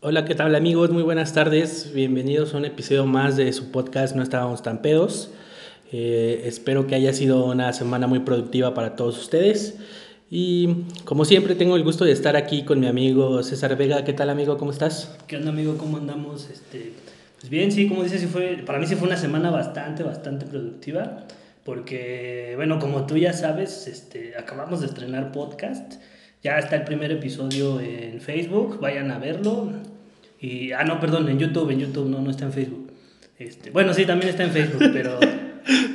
Hola, ¿qué tal amigos? Muy buenas tardes. Bienvenidos a un episodio más de su podcast No estábamos tan pedos. Eh, espero que haya sido una semana muy productiva para todos ustedes. Y como siempre tengo el gusto de estar aquí con mi amigo César Vega. ¿Qué tal amigo? ¿Cómo estás? ¿Qué onda amigo? ¿Cómo andamos? Este, pues bien, sí, como dices, sí fue, para mí sí fue una semana bastante, bastante productiva. Porque, bueno, como tú ya sabes, este, acabamos de estrenar podcast. Ya está el primer episodio en Facebook, vayan a verlo. Y, ah, no, perdón, en YouTube, en YouTube, no, no está en Facebook. Este, bueno, sí, también está en Facebook, pero...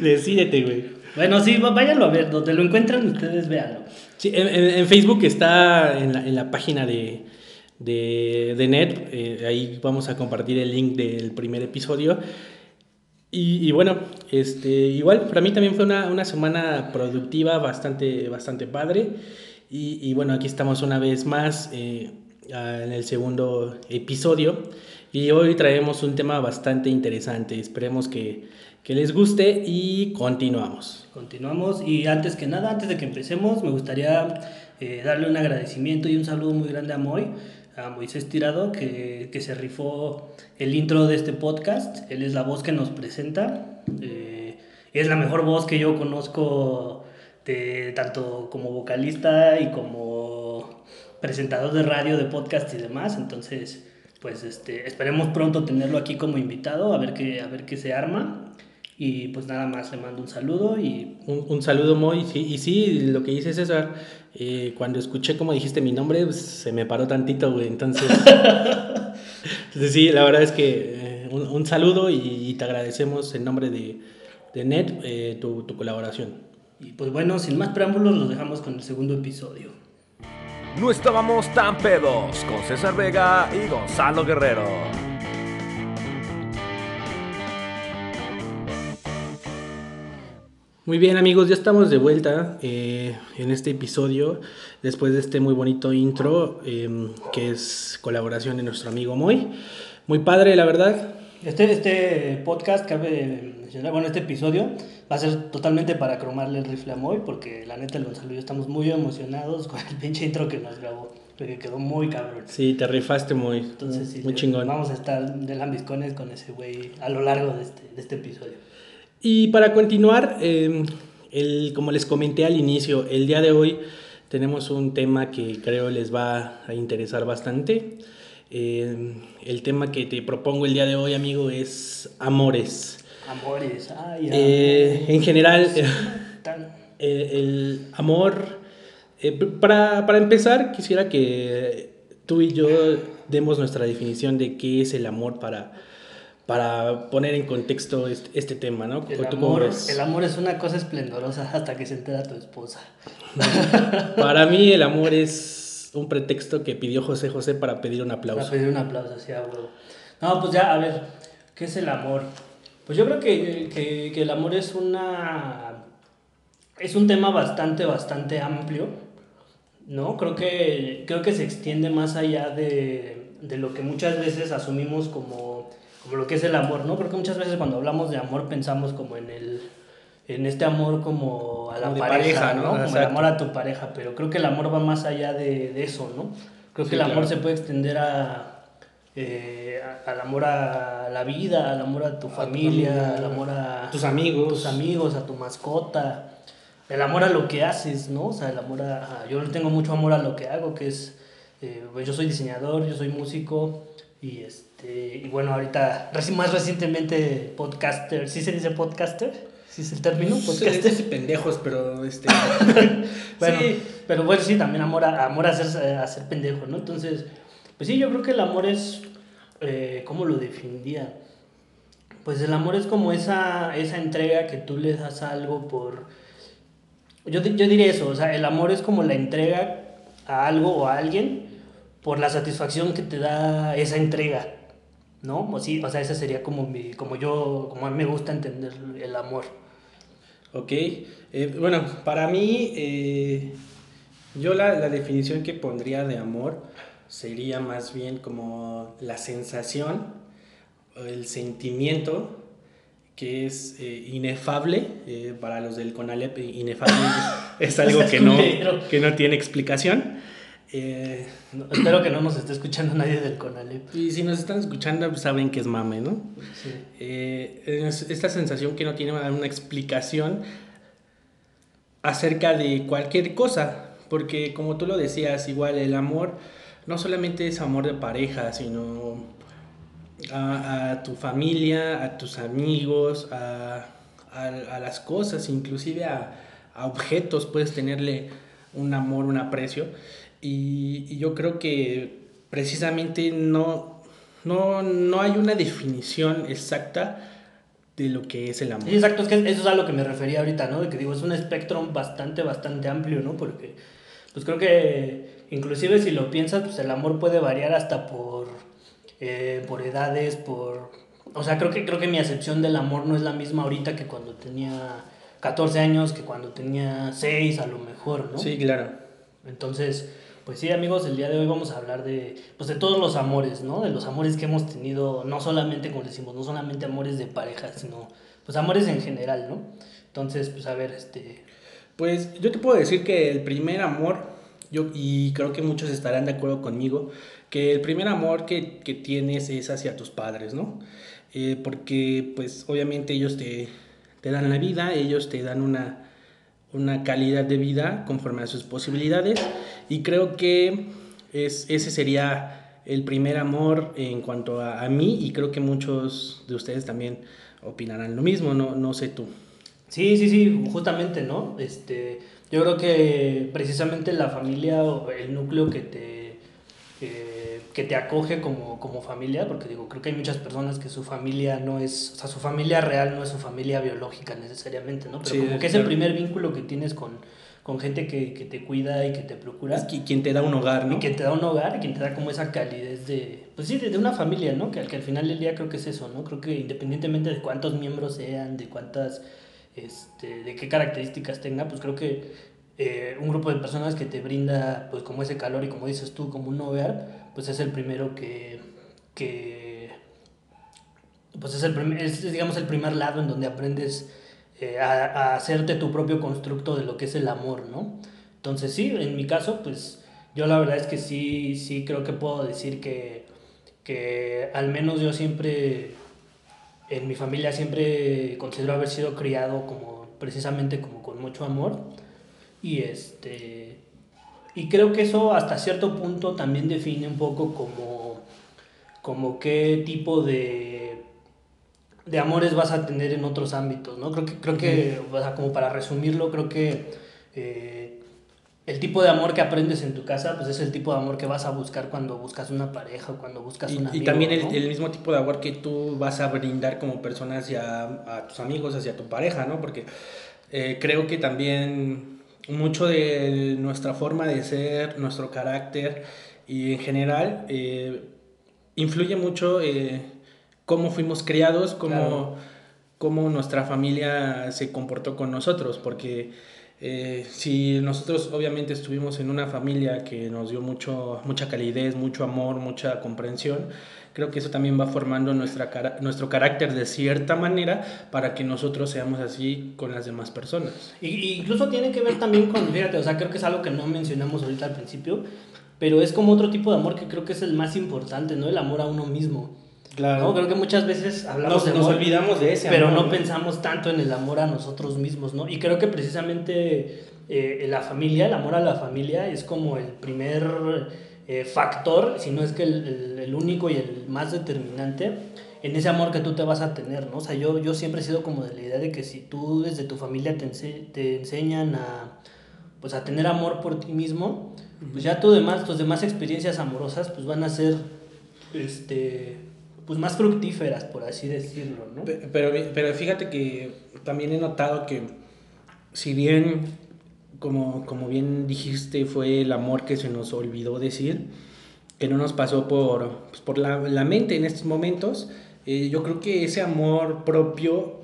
Decídete, güey. Bueno, sí, váyanlo a ver, donde lo encuentran ustedes véanlo. Sí, en, Facebook está en la, en la página de, de, de Net, eh, ahí vamos a compartir el link del primer episodio. Y, y, bueno, este, igual para mí también fue una, una semana productiva, bastante, bastante padre. Y, y, bueno, aquí estamos una vez más eh, en el segundo episodio. Y hoy traemos un tema bastante interesante. Esperemos que, que les guste y continuamos. Continuamos y antes que nada, antes de que empecemos, me gustaría eh, darle un agradecimiento y un saludo muy grande a Moy, a Moisés Tirado, que, que, se rifó el intro de este podcast. Él es la voz que nos presenta. Eh, es la mejor voz que yo conozco de, tanto como vocalista y como presentador de radio, de podcast y demás. Entonces, pues este, esperemos pronto tenerlo aquí como invitado, a ver qué, a ver qué se arma. Y pues nada más le mando un saludo y... Un, un saludo muy, sí, y sí, lo que dice César, eh, cuando escuché como dijiste mi nombre, pues, se me paró tantito, güey, entonces... entonces sí, la verdad es que eh, un, un, saludo y, y, te agradecemos en nombre de, de Net eh, tu, tu colaboración. Y pues bueno, sin más preámbulos, los dejamos con el segundo episodio. No estábamos tan pedos con César Vega y Gonzalo Guerrero. Muy bien amigos, ya estamos de vuelta eh, en este episodio después de este muy bonito intro eh, que es colaboración de nuestro amigo Moy. Muy padre, la verdad. Este, este podcast, cabe bueno, este episodio va a ser totalmente para cromarle el rifle a Moy porque la neta el Gonzalo y yo estamos muy emocionados con el pinche intro que nos grabó. Porque quedó muy cabrón. Sí, te rifaste muy. Entonces, sí, muy chingón. Vamos a estar de lambiscones con ese güey a lo largo de este, de este episodio. Y para continuar, eh, el, como les comenté al inicio, el día de hoy tenemos un tema que creo les va a interesar bastante. Eh, el tema que te propongo el día de hoy, amigo, es amores. Amores, ay, eh. En general, el, el amor... para, para empezar, quisiera que tú y yo demos nuestra definición de qué es el amor para para poner en contexto este, este tema, ¿no? El amor, el amor, es una cosa esplendorosa hasta que se entera tu esposa. para mí el amor es un pretexto que pidió José José para pedir un aplauso. Para pedir un aplauso, sí, abuelo. No, pues ya, a ver, ¿qué es el amor? Pues yo creo que, que, que el amor es una... Es un tema bastante, bastante amplio, ¿no? Creo que, creo que se extiende más allá de, de lo que muchas veces asumimos como como lo que es el amor, ¿no? Porque muchas veces cuando hablamos de amor pensamos como en el en este amor como a la como pareja, pareja, ¿no? ¿no? Como Exacto. el amor a tu pareja, pero creo que el amor va más allá de, de eso, ¿no? Creo Sí, que el amor claro. se puede extender a, eh, al amor a la vida, al amor a tu familia, al amor a tus amigos. tus amigos, a tu mascota, el amor a lo que haces, ¿no? O sea, el amor a, yo tengo mucho amor a lo que hago, que es, eh, pues yo soy diseñador, yo soy músico y este, y bueno, ahorita, más recientemente podcaster, ¿sí se dice podcaster? ¿Sí es el término? Podcaster. Podcaster. pendejos, pero este... Bueno, Sí. pero bueno, sí, también amor a, amor a, ser, a ser pendejo, ¿no? Entonces, pues sí, yo creo que el amor es, eh, ¿cómo lo definiría? Pues el amor es como esa, esa entrega que tú le das a algo por... Yo, yo diría eso, o sea, el amor es como la entrega a algo o a alguien por la satisfacción que te da esa entrega, ¿no? O, sí, o sea, esa sería como, mi, como yo, como a mí me gusta entender el amor. Ok, eh, bueno, para mí, eh, yo la, la definición que pondría de amor sería más bien como la sensación, el sentimiento que es eh, inefable, eh, para los del CONALEP, eh, inefable es, algo que no, que no tiene explicación. Eh, No, espero que no nos esté escuchando nadie del Conalep. y si nos están escuchando, pues saben que es mame, ¿no? Sí. Eh, es esta sensación que no tiene una explicación acerca de cualquier cosa, porque como tú lo decías, igual el amor no solamente es amor de pareja, sino a, a tu familia, a tus amigos, a, a- a las cosas, inclusive a, objetos, puedes tenerle un amor, un aprecio. Y, y yo creo que precisamente no, no, no hay una definición exacta de lo que es el amor. Sí, exacto, es que eso es a lo que me refería ahorita, ¿no? De que digo, es un espectro bastante, bastante amplio, ¿no? Porque, pues creo que, inclusive si lo piensas, pues el amor puede variar hasta por, eh, por edades, por... O sea, creo que, creo que mi acepción del amor no es la misma ahorita que cuando tenía 14 años, que cuando tenía 6 a lo mejor, ¿no? Sí, claro. Entonces, pues sí, amigos, el día de hoy vamos a hablar de, pues de todos los amores, ¿no? De los amores que hemos tenido, no solamente, como decimos, no solamente amores de pareja, sino, pues amores en general, ¿no? Entonces, pues a ver, este... Pues yo te puedo decir que el primer amor, yo, y creo que muchos estarán de acuerdo conmigo, que el primer amor que, que tienes es hacia tus padres, ¿no? Eh, porque pues obviamente ellos te, te dan la vida, ellos te dan una, una calidad de vida conforme a sus posibilidades y creo que es, ese sería el primer amor en cuanto a, a mí y creo que muchos de ustedes también opinarán lo mismo, no, no sé tú. Sí, sí, sí, justamente, ¿no? Este, yo creo que precisamente la familia o el núcleo que te, eh, que te acoge como, como familia, porque digo, creo que hay muchas personas que su familia no es, o sea, su familia real no es su familia biológica necesariamente, ¿no? Pero Sí, como que es el primer vínculo que tienes con, con gente que, que te cuida y que te procura. Es qui- quien te da un hogar, ¿no? Y quien te da un hogar, y quien te da como esa calidez de, pues sí, de, de una familia, ¿no? Que, que al final del día creo que es eso, ¿no? Creo que independientemente de cuántos miembros sean, de cuántas, este, de qué características tenga, pues creo que eh, un grupo de personas que te brinda, pues como ese calor y como dices tú, como un hogar, pues es el primero que, que pues es, el prim- es, digamos, el primer lado en donde aprendes eh, a, a hacerte tu propio constructo de lo que es el amor, ¿no? Entonces sí, en mi caso, pues yo la verdad es que sí, sí creo que puedo decir que, que al menos yo siempre, en mi familia siempre considero haber sido criado como precisamente como con mucho amor y este y creo que eso hasta cierto punto también define un poco como como qué tipo de de amores vas a tener en otros ámbitos, ¿no? Creo que, creo que o sea, como para resumirlo, creo que eh, el tipo de amor que aprendes en tu casa, pues es el tipo de amor que vas a buscar cuando buscas una pareja o cuando buscas Y, un y amigo, también el, ¿no? el mismo tipo de amor que tú vas a brindar como persona hacia a tus amigos, hacia tu pareja, ¿no? Porque eh, creo que también mucho de nuestra forma de ser, nuestro carácter y en general eh, influye mucho eh, cómo fuimos criados, cómo, Claro. cómo nuestra familia se comportó con nosotros, porque eh, si nosotros obviamente estuvimos en una familia que nos dio mucho, mucha calidez, mucho amor, mucha comprensión, creo que eso también va formando nuestra cara- nuestro carácter de cierta manera para que nosotros seamos así con las demás personas. Y, y incluso tiene que ver también con, fíjate, o sea, creo que es algo que no mencionamos ahorita al principio, pero es como otro tipo de amor que creo que es el más importante, ¿no? El amor a uno mismo. ¿No? Creo que muchas veces hablamos nos, de nos amor, olvidamos de ese pero amor, no pensamos tanto en el amor a nosotros mismos, ¿no? Y creo que precisamente eh, la familia, el amor a la familia es como el primer eh, factor, si no es que el, el- el único y el más determinante en ese amor que tú te vas a tener, ¿no? O sea, yo, yo siempre he sido como de la idea de que si tú desde tu familia te, ense- te enseñan a, pues a tener amor por ti mismo, pues ya tu demás, tus demás experiencias amorosas pues van a ser, este, pues más fructíferas, por así decirlo, ¿no? Pe- Pero, pero fíjate que también he notado que si bien, como, como bien dijiste, fue el amor que se nos olvidó decir, que no nos pasó por, pues, por la, la mente en estos momentos, eh, yo creo que ese amor propio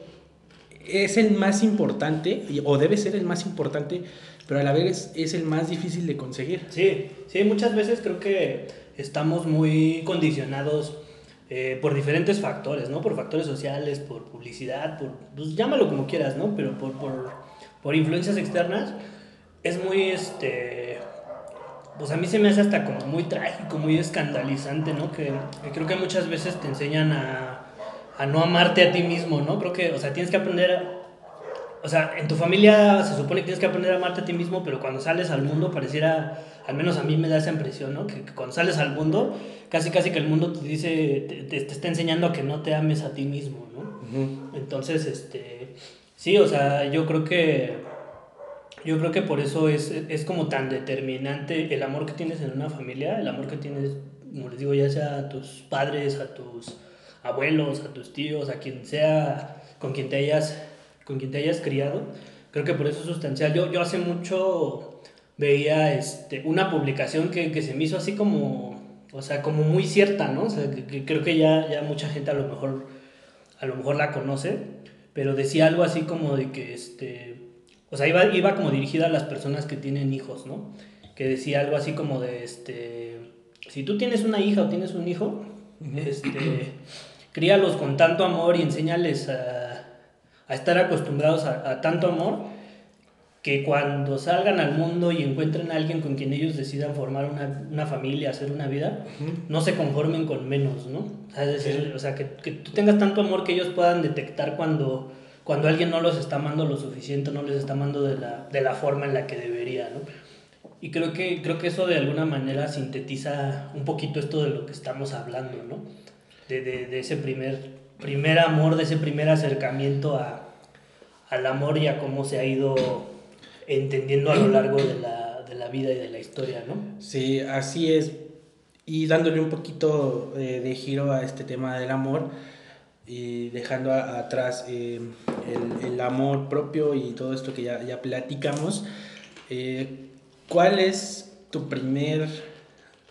es el más importante, o debe ser el más importante, pero a la vez es el más difícil de conseguir. Sí, sí, muchas veces creo que estamos muy condicionados eh, por diferentes factores, ¿no? Por factores sociales, por publicidad, por, pues llámalo como quieras, ¿no? Pero por, por, por influencias externas es muy, este, pues a mí se me hace hasta como muy trágico, muy escandalizante, ¿no? Que, que creo que muchas veces te enseñan a, a, no amarte a ti mismo, ¿no? Creo que, o sea, tienes que aprender, a, o sea, en tu familia se supone que tienes que aprender a amarte a ti mismo, pero cuando sales al mundo pareciera, al menos a mí me da esa impresión, ¿no? Que, que cuando sales al mundo, casi casi que el mundo te dice, te, te, te está enseñando a que no te ames a ti mismo, ¿no? Uh -huh. Entonces, este, sí, o sea, yo creo que yo creo que por eso es, es como tan determinante el amor que tienes en una familia, el amor que tienes, como les digo, ya sea a tus padres, a tus abuelos, a tus tíos, a quien sea, con quien te hayas, con quien te hayas criado. Creo que por eso es sustancial. Yo, yo hace mucho veía este, una publicación que, que se me hizo así como, o sea, como muy cierta, ¿no? O sea, que, que creo que ya, ya mucha gente a lo mejor, a lo mejor la conoce, pero decía algo así como de que, este, o sea, iba, iba como dirigida a las personas que tienen hijos, ¿no? Que decía algo así como de, este, si tú tienes una hija o tienes un hijo, este, críalos con tanto amor y enséñales a, a estar acostumbrados a, a, tanto amor que cuando salgan al mundo y encuentren a alguien con quien ellos decidan formar una, una familia, hacer una vida, uh -huh. no se conformen con menos, ¿no? O sea, es decir, sí. o sea que, que tú tengas tanto amor que ellos puedan detectar cuando cuando alguien no los está amando lo suficiente, no les está amando de la, de la forma en la que debería, ¿no? Y creo que, creo que eso de alguna manera sintetiza un poquito esto de lo que estamos hablando, ¿no? De, de, de ese primer, primer amor, de ese primer acercamiento a, al amor y a cómo se ha ido entendiendo a lo largo de la, de la vida y de la historia, ¿no? Sí, así es. Y dándole un poquito de, de giro a este tema del amor, y dejando atrás eh, el, el, amor propio y todo esto que ya, ya platicamos, eh, ¿cuál es tu primer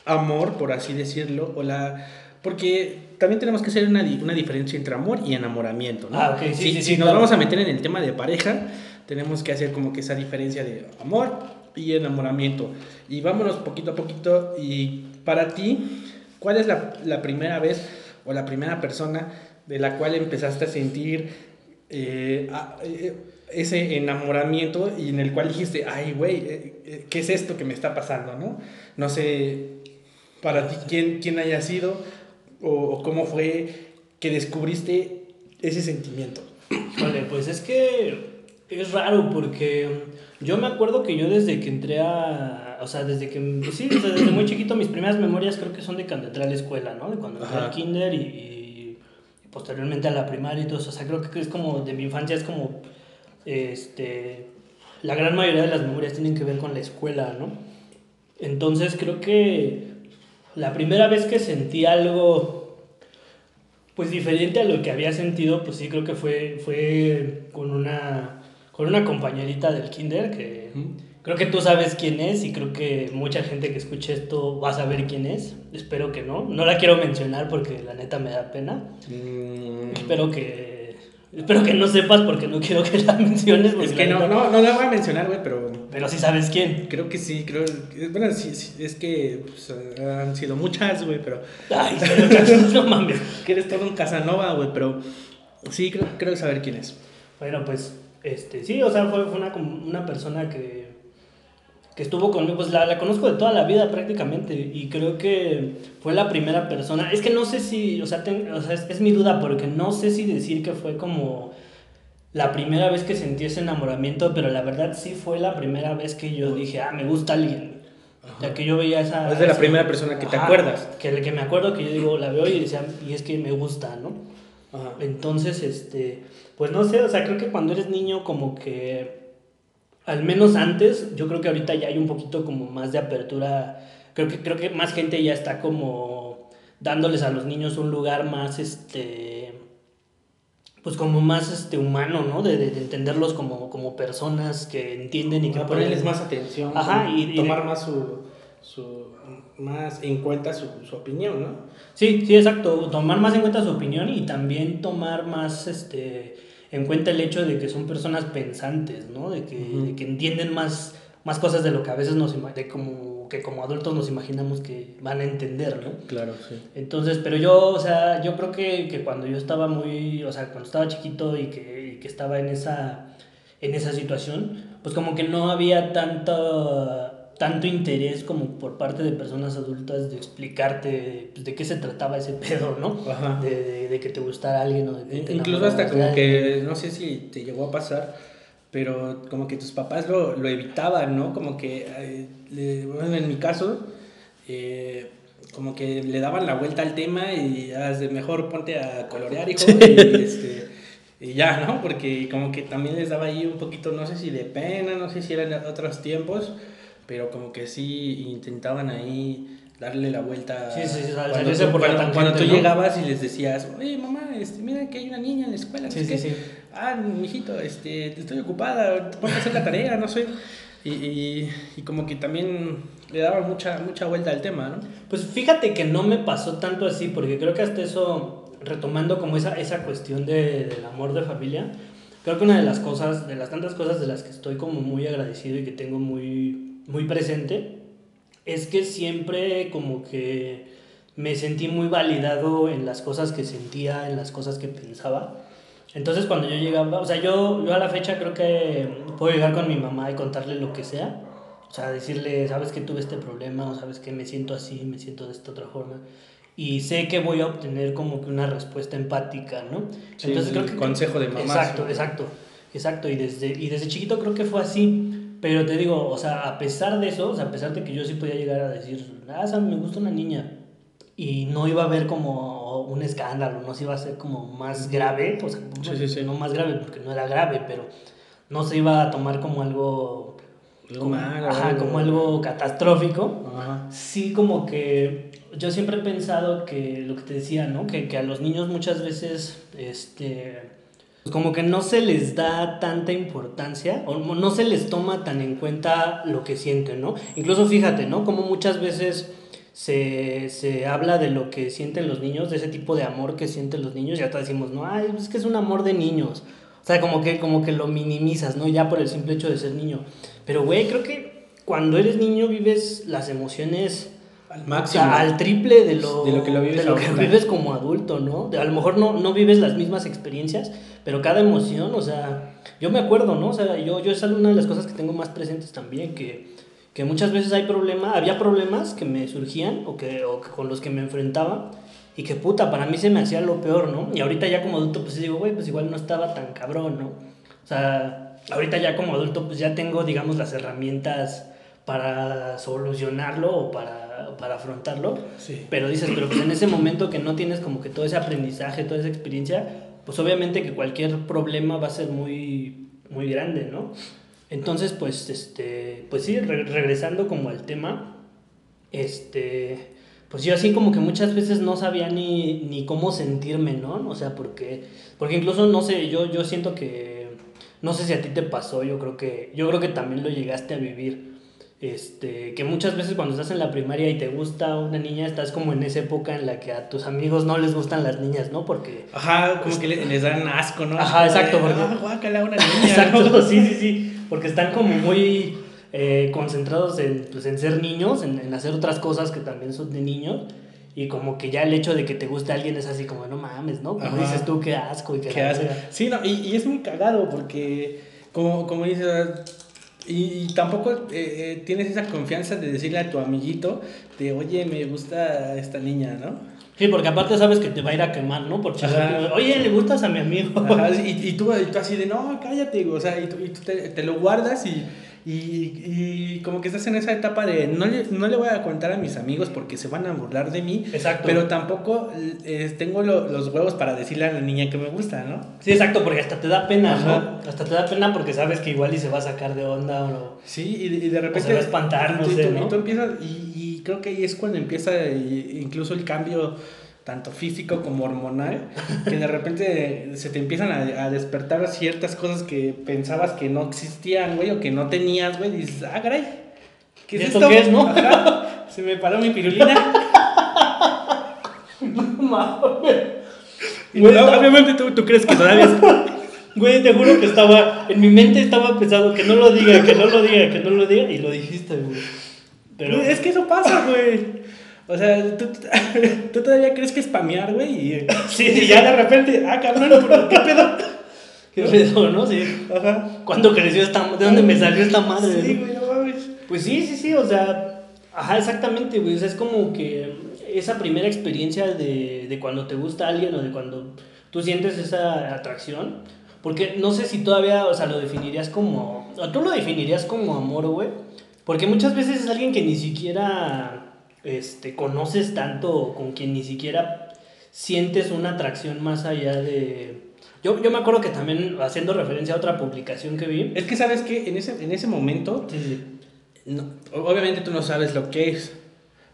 amor, por así decirlo? O la, porque también tenemos que hacer una, una diferencia entre amor y enamoramiento, ¿no? Ah, okay, sí, si, sí, si sí, nos claro. vamos a meter en el tema de pareja, tenemos que hacer como que esa diferencia de amor y enamoramiento. Y vámonos poquito a poquito. Y para ti, ¿cuál es la, la primera vez o la primera persona de la cual empezaste a sentir eh, a, eh, ese enamoramiento y en el cual dijiste, ay, güey, eh, ¿qué es esto que me está pasando? No, no sé para ti quién, quién haya sido o, o cómo fue que descubriste ese sentimiento. Vale, pues es que es raro porque yo me acuerdo que yo desde que entré a, o sea, desde que, sí, desde, desde, muy chiquito mis primeras memorias creo que son de cuando entré a la escuela, ¿no? De cuando entré al kinder y, y posteriormente a la primaria y todo eso. O sea, creo que es como de mi infancia, es como, este, la gran mayoría de las memorias tienen que ver con la escuela, ¿no? Entonces creo que la primera vez que sentí algo, pues diferente a lo que había sentido, pues sí creo que fue, fue con una, con una compañerita del kinder que... ¿Mm? Creo que tú sabes quién es y creo que mucha gente que escuche esto va a saber quién es. Espero que no. No la quiero mencionar porque la neta me da pena. Mm. Espero que espero que no sepas porque no quiero que la menciones. Es que no, no, no la voy a mencionar, güey, pero... Pero sí sabes quién. Creo que sí, creo... Bueno, sí, sí es que pues, han sido muchas, güey, pero... Ay, no mames. Que eres todo un Casanova, güey, pero... Sí, creo, creo saber quién es. Bueno, pues, este, sí, o sea, fue, fue una, una persona que que estuvo conmigo, pues la, la, conozco de toda la vida prácticamente y creo que fue la primera persona, es que no sé si, o sea, ten, o sea es, es, mi duda porque no sé si decir que fue como la primera vez que sentí ese enamoramiento, pero la verdad sí fue la primera vez que yo dije, ah, me gusta alguien. O sea, que yo veía esa... Es de la esa, primera persona que te ajá, acuerdas. Que, que me acuerdo que yo digo, la veo y decía, y es que me gusta, ¿no? Ajá. Entonces, este, pues no sé, o sea, creo que cuando eres niño como que al menos antes, yo creo que ahorita ya hay un poquito como más de apertura, creo que, creo que más gente ya está como dándoles a los niños un lugar más, este, pues como más este, humano, ¿no? De, de, de entenderlos como, como personas que entienden y que... ponerles más atención, Ajá, y, tomar más su, su, más en cuenta su, su, opinión, ¿no? Sí, sí, exacto, tomar más en cuenta su opinión y también tomar más, este en cuenta el hecho de que son personas pensantes, ¿no? De que, uh -huh. de que entienden más, más cosas de lo que a veces nos de como que como adultos nos imaginamos que van a entender, ¿no? Claro, sí. Entonces, pero yo, o sea, yo creo que, que cuando yo estaba muy, o sea, cuando estaba chiquito y que, y que estaba en esa, en esa situación, pues como que no había tanta tanto interés como por parte de personas adultas de explicarte pues, de qué se trataba ese pedo, ¿no? Ajá. De, de- de que te gustara alguien o de que te Incluso hasta como que, no sé si te llegó a pasar, pero como que tus papás lo, lo evitaban, ¿no? Como que, eh, le- bueno, en mi caso, eh, como que le daban la vuelta al tema y haz de mejor ponte a colorear, hijo, y, este, y ya, ¿no? Porque como que también les daba ahí un poquito, no sé si de pena, no sé si eran otros tiempos, pero como que sí intentaban ahí darle la vuelta. Sí, sí, sí, cuando, tú, por cuando- cuando tú ¿no? llegabas y les decías, oye mamá, este, mira que hay una niña en la escuela. Sí, sí, qué". sí. Ah, mijito, este, estoy ocupada, ponte a hacer la tarea, no sé. Y, y, y como que también le daban mucha, mucha vuelta al tema, ¿no? Pues fíjate que no me pasó tanto así, porque creo que hasta eso, retomando como esa, esa cuestión de, del amor de familia, creo que una de las cosas, de las tantas cosas de las que estoy como muy agradecido y que tengo muy, muy presente, es que siempre como que me sentí muy validado en las cosas que sentía, en las cosas que pensaba. Entonces cuando yo llegaba, o sea, yo, yo a la fecha creo que puedo llegar con mi mamá y contarle lo que sea. O sea, decirle, sabes que tuve este problema, o sabes que me siento así, me siento de esta otra forma. Y sé que voy a obtener como que una respuesta empática, ¿no? Sí, el consejo de mamá, Exacto, sí. exacto, exacto. Y desde, y desde chiquito creo que fue así. Pero te digo, o sea, a pesar de eso, o sea, a pesar de que yo sí podía llegar a decir, ah, me gusta una niña, y no iba a haber como un escándalo, no se iba a hacer como más grave, pues Sí, sí, sí. no más grave porque no era grave, pero no se iba a tomar como algo, como, malo, ajá, algo- como algo catastrófico. Ajá. Sí, como que yo siempre he pensado que lo que te decía, ¿no? Que, que a los niños muchas veces, este, pues como que no se les da tanta importancia o no no se les toma tan en cuenta lo que sienten, ¿no? Incluso fíjate, ¿no? Como muchas veces se, se habla de lo que sienten los niños, de ese tipo de amor que sienten los niños, y hasta decimos, no, ay, es que es un amor de niños. O sea, como que, como que lo minimizas, ¿no? Ya por el simple hecho de ser niño. Pero, güey, creo que cuando eres niño vives las emociones Al o máximo. sea, al triple de lo, De lo que lo vives de lo que ahorita. vives como adulto, ¿no? De- a lo mejor no, no vives las mismas experiencias, pero cada emoción, o sea, yo me acuerdo, ¿no? O sea, yo, yo es una de las cosas que tengo más presentes también, que, que muchas veces hay problemas, había problemas que me surgían o, que, o que con los que me enfrentaba y que puta, para mí se me hacía lo peor, ¿no? Y ahorita ya como adulto, pues digo, güey, pues igual no estaba tan cabrón, ¿no? O sea, ahorita ya como adulto, pues ya tengo, digamos, las herramientas para solucionarlo o para, para afrontarlo. Sí. Pero dices, pero pues en ese momento que no tienes como que todo ese aprendizaje, toda esa experiencia, pues obviamente que cualquier problema va a ser muy, muy grande, ¿no? Entonces, pues, este, pues sí, re- regresando como al tema, este, pues yo así como que muchas veces no sabía ni, ni cómo sentirme, ¿no? O sea, porque, porque incluso, no sé, yo, yo siento que, no sé si a ti te pasó, yo creo que, yo creo que también lo llegaste a vivir. Este, que muchas veces cuando estás en la primaria y te gusta una niña, estás como en esa época en la que a tus amigos no les gustan las niñas, ¿no? Porque Ajá, como que le- les dan asco, ¿no? Ajá, exacto, Porque... porque- Ah, guácala, una niña. Exacto, ¿no? sí, sí, sí. Porque están como muy eh, concentrados en, pues, en ser niños, en, en hacer otras cosas que también son de niños. Y como que ya el hecho de que te guste alguien es así como, no mames, ¿no? Como Ajá. dices tú, qué asco y qué Qué asco. Sí, no, y, y es muy cagado porque, como, como dices, y, y tampoco eh, eh, tienes esa confianza de decirle a tu amiguito de, oye, me gusta esta niña, ¿no? Sí, porque aparte sabes que te va a ir a quemar, ¿no? Por chingar. Oye, le gustas a mi amigo. Ajá, y, y, tú, y tú así de, no, cállate, o sea, y tú, y tú te, te lo guardas y, y, y como que estás en esa etapa de, no le, no le voy a contar a mis amigos porque se van a burlar de mí, Exacto. pero tampoco eh, tengo lo- los huevos para decirle a la niña que me gusta, ¿no? Sí, exacto, porque hasta te da pena, Ajá. ¿no? Hasta te da pena porque sabes que igual y se va a sacar de onda o no. Sí, y, de- y de repente... se va a espantar, no y tú- sé, y ¿no? tú empiezas, y, y creo que ahí es cuando empieza eh, incluso el cambio tanto físico como hormonal, que de repente se te empiezan a, a despertar ciertas cosas que pensabas que no existían, güey, o que no tenías, güey, y dices, ah, caray, ¿qué ¿Y es esto qué es, no? Ajá, se me paró mi pirulina. Y Güey, no, está- obviamente tú, tú crees que todavía es... Güey, te juro que estaba, en mi mente estaba pensando que no lo diga, que no lo diga, que no lo diga, y lo dijiste, güey. Pero, Es que eso pasa, güey. O sea, tú, tú todavía crees que es spamear, güey, y, Sí, y ya de repente, ah, cabrón, ¿pero ¿qué pedo? qué pedo, ¿no? Sí. Ajá. ¿Cuándo creció esta, de dónde me salió esta madre? Sí, güey, no mames. Pues sí, sí, sí, o sea, ajá, exactamente, güey. O sea, es como que esa primera experiencia de, de cuando te gusta alguien o de cuando tú sientes esa atracción. Porque no sé si todavía, o sea, lo definirías como. O tú lo definirías como amor, güey. Porque muchas veces es alguien que ni siquiera este, conoces tanto, con quien ni siquiera sientes una atracción más allá de. Yo, yo me acuerdo que también, haciendo referencia a otra publicación que vi. Es que sabes que en ese, en ese momento, Sí, sí. no- obviamente tú no sabes lo que es,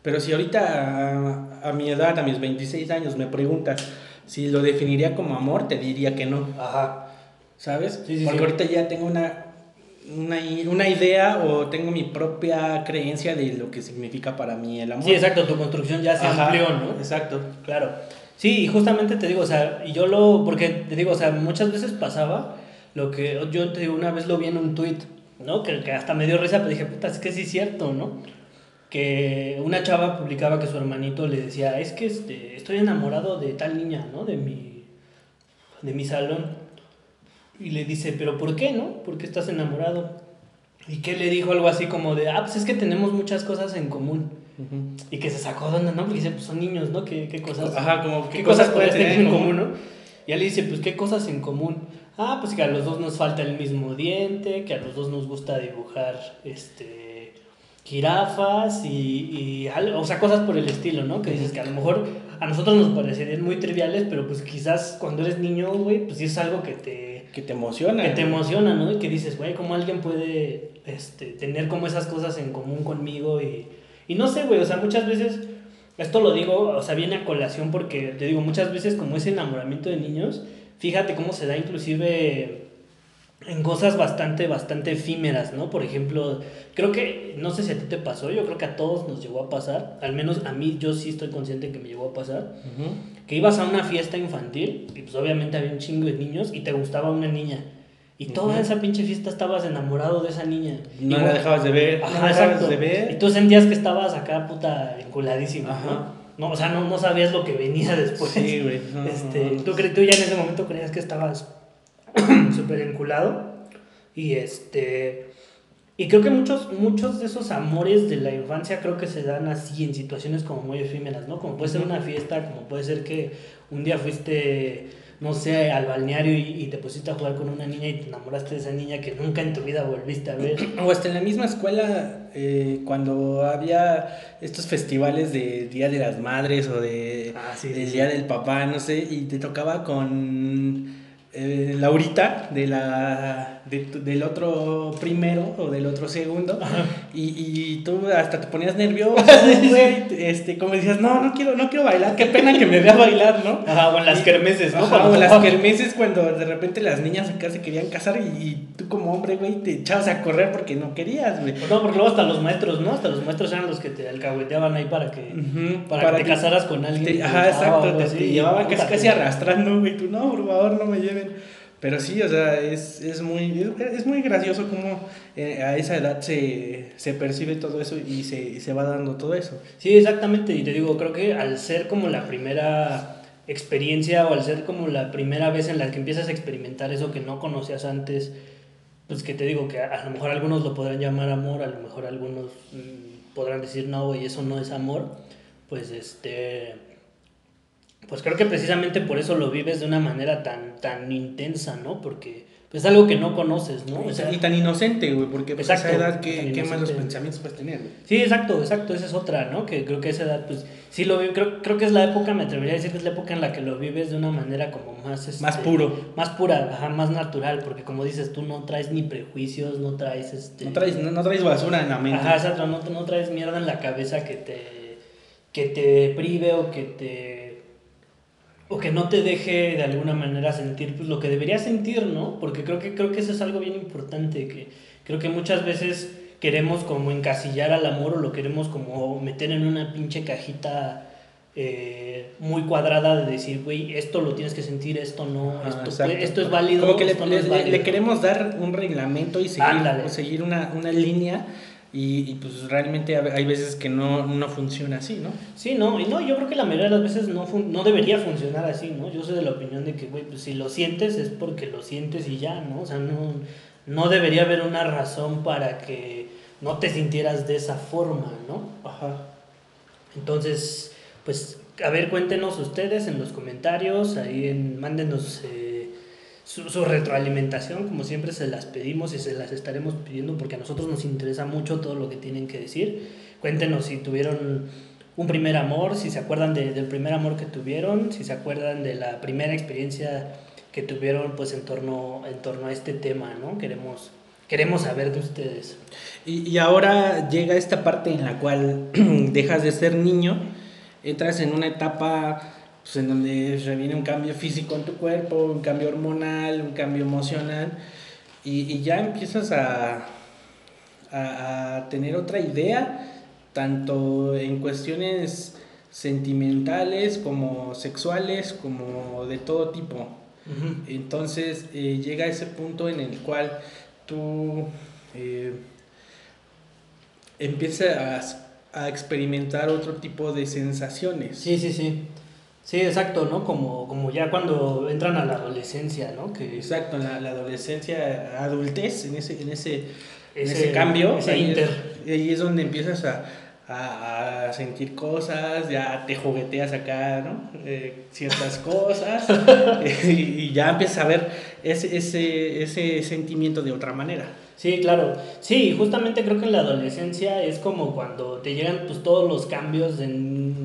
pero si ahorita a, a mi edad, a mis 26 años, me preguntas si lo definiría como amor, te diría que no, Ajá. ¿sabes? Sí, Porque ahorita ya tengo una, una, una idea o tengo mi propia creencia de lo que significa para mí el amor. Sí, exacto, tu construcción ya se Ajá, amplió, ¿no? Exacto. Claro. Sí, y justamente te digo, o sea, y yo lo, porque te digo, o sea, muchas veces pasaba lo que yo te digo, una vez lo vi en un tweet, ¿no? Que, que hasta me dio risa, pero dije, puta, es que sí es cierto, ¿no? Que una chava publicaba que su hermanito le decía, es que este, estoy enamorado de tal niña, ¿no? De mi, de mi salón. Y le dice, pero ¿por qué, no? ¿Por qué estás enamorado? Y que le dijo algo así como de, ah, pues es que tenemos muchas cosas en común. Y que se sacó de onda, ¿no? Porque dice, pues son niños, ¿no? ¿Qué, qué cosas? Ajá, como ¿Qué cosas puedes tener en común, no? Y él le dice, pues, ¿qué cosas en común? Ah, pues que a los dos nos falta el mismo diente, que a los dos nos gusta dibujar, este, jirafas y, y algo, o sea, cosas por el estilo, ¿no? Que dices que a lo mejor a nosotros nos parecerían muy triviales, pero pues quizás cuando eres niño, güey, pues sí es algo que te, Que te emociona. que te emociona, ¿no? Y que dices, güey, ¿cómo alguien puede este, tener como esas cosas en común conmigo? Y, y no sé, güey, o sea, muchas veces, esto lo digo, o sea, viene a colación porque, te digo, muchas veces como ese enamoramiento de niños, fíjate cómo se da inclusive en cosas bastante, bastante efímeras, ¿no? Por ejemplo, creo que, no sé si a ti te pasó, yo creo que a todos nos llegó a pasar, al menos a mí yo sí estoy consciente que me llegó a pasar, Ujú. que ibas a una fiesta infantil y pues obviamente había un chingo de niños y te gustaba una niña. Y toda Ujú. esa pinche fiesta estabas enamorado de esa niña. No Igual- la dejabas de ver. no Ajá, la dejabas exacto. de Y ver. tú sentías que estabas acá puta enculadísimo, Ajá. ¿no? No, o sea, no, no sabías lo que venía después. Sí, güey. No, Este, no, no. tú, tú ya en ese momento creías que estabas súper enculado. Y este. Y creo que muchos, muchos de esos amores de la infancia creo que se dan así en situaciones como muy efímeras, ¿no? Como puede ser una fiesta, como puede ser que un día fuiste, no sé, al balneario y, y te pusiste a jugar con una niña y te enamoraste de esa niña que nunca en tu vida volviste a ver. O hasta en la misma escuela, eh, cuando había estos festivales de Día de las Madres o de Ah, sí, del sí, Día del Papá, no sé, y te tocaba con eh, Laurita de la de del otro primero o del otro segundo y, y tú hasta te ponías nervioso, güey, este, como decías, no, no quiero, no quiero bailar, qué pena que me vea bailar, ¿no? Ajá, o en las Y- kermeses, ¿no? Ajá, o las tocaba- kermeses cuando de repente las niñas acá se querían casar y, y tú como hombre, güey, te echabas a correr porque no querías, güey. Pues no, porque luego hasta los maestros, ¿no? Hasta los maestros eran los que te alcahueteaban ahí para que, para que te casaras con alguien. te- ajá, exacto, te, te llevaban casi, casi arrastrando, güey, tú no, por favor, no me lleven. Pero sí, o sea, es, es muy, es, muy gracioso cómo eh, a esa edad se, se percibe todo eso y se, y se va dando todo eso. Sí, exactamente. Y te digo, creo que al ser como la primera experiencia o al ser como la primera vez en la que empiezas a experimentar eso que no conocías antes, pues que te digo que a, a lo mejor algunos lo podrán llamar amor, a lo mejor algunos mm, podrán decir no, güey, eso no es amor, pues este... Pues creo que precisamente por eso lo vives de una manera tan, tan intensa, ¿no? Porque pues, es algo que no conoces, ¿no? O sea, y tan inocente, güey, porque pues, a esa Exacto, edad, ¿qué, qué malos pensamientos puedes tener, güey? Sí, exacto, exacto, esa es otra, ¿no? Que creo que esa edad, pues, sí lo vi, creo, creo que es la época, me atrevería a decir que es la época en la que lo vives de una manera como más... este, Más puro. Más pura, ajá, más natural, porque como dices, tú no traes ni prejuicios, no traes, este... No traes, no, no traes basura en la mente. Ajá, exacto, no, no traes mierda en la cabeza que te, que te prive o que te... O que no te deje de alguna manera sentir pues, lo que deberías sentir, ¿no? Porque creo que, creo que eso es algo bien importante, que creo que muchas veces queremos como encasillar al amor o lo queremos como meter en una pinche cajita eh, muy cuadrada de decir, güey, esto lo tienes que sentir, esto no, esto, Ah, exacto. esto es válido, Como que le, esto no le- válido. le queremos dar un reglamento y seguir, seguir una, una línea y, y, pues realmente hay veces que no, no funciona así, ¿no? Sí, no, y no, yo creo que la mayoría de las veces no, fun- no debería funcionar así, ¿no? Yo soy de la opinión de que, güey, pues si lo sientes es porque lo sientes y ya, ¿no? O sea, no, no debería haber una razón para que no te sintieras de esa forma, ¿no? Ajá. Entonces, pues, a ver, cuéntenos ustedes en los comentarios, ahí en, mándenos eh, su, su retroalimentación, como siempre se las pedimos y se las estaremos pidiendo porque a nosotros nos interesa mucho todo lo que tienen que decir. Cuéntenos si tuvieron un primer amor, si se acuerdan de- del primer amor que tuvieron, si se acuerdan de la primera experiencia que tuvieron pues en torno, en torno a este tema, ¿no? Queremos, queremos saber de ustedes. Y, y ahora llega esta parte en la cual dejas de ser niño, entras en una etapa pues, en donde reviene un cambio físico en tu cuerpo, un cambio hormonal, un cambio emocional, y, y ya empiezas a, a, a tener otra idea, tanto en cuestiones sentimentales como sexuales, como de todo tipo. Entonces eh, llega ese punto en el cual tú eh, empiezas a, a experimentar otro tipo de sensaciones. Sí, sí, sí. Sí, exacto, ¿no? Como, como ya cuando entran a la adolescencia, ¿no? Que Exacto, la, la adolescencia, adultez, en ese, en ese, en Ese- ese cambio, ese ahí, inter. Es, ahí es donde empiezas a, a- a sentir cosas, ya te jugueteas acá, ¿no? Eh, ciertas cosas, y, y ya empiezas a ver ese, ese, ese sentimiento de otra manera. Sí, claro. Sí, justamente creo que en la adolescencia es como cuando te llegan pues todos los cambios en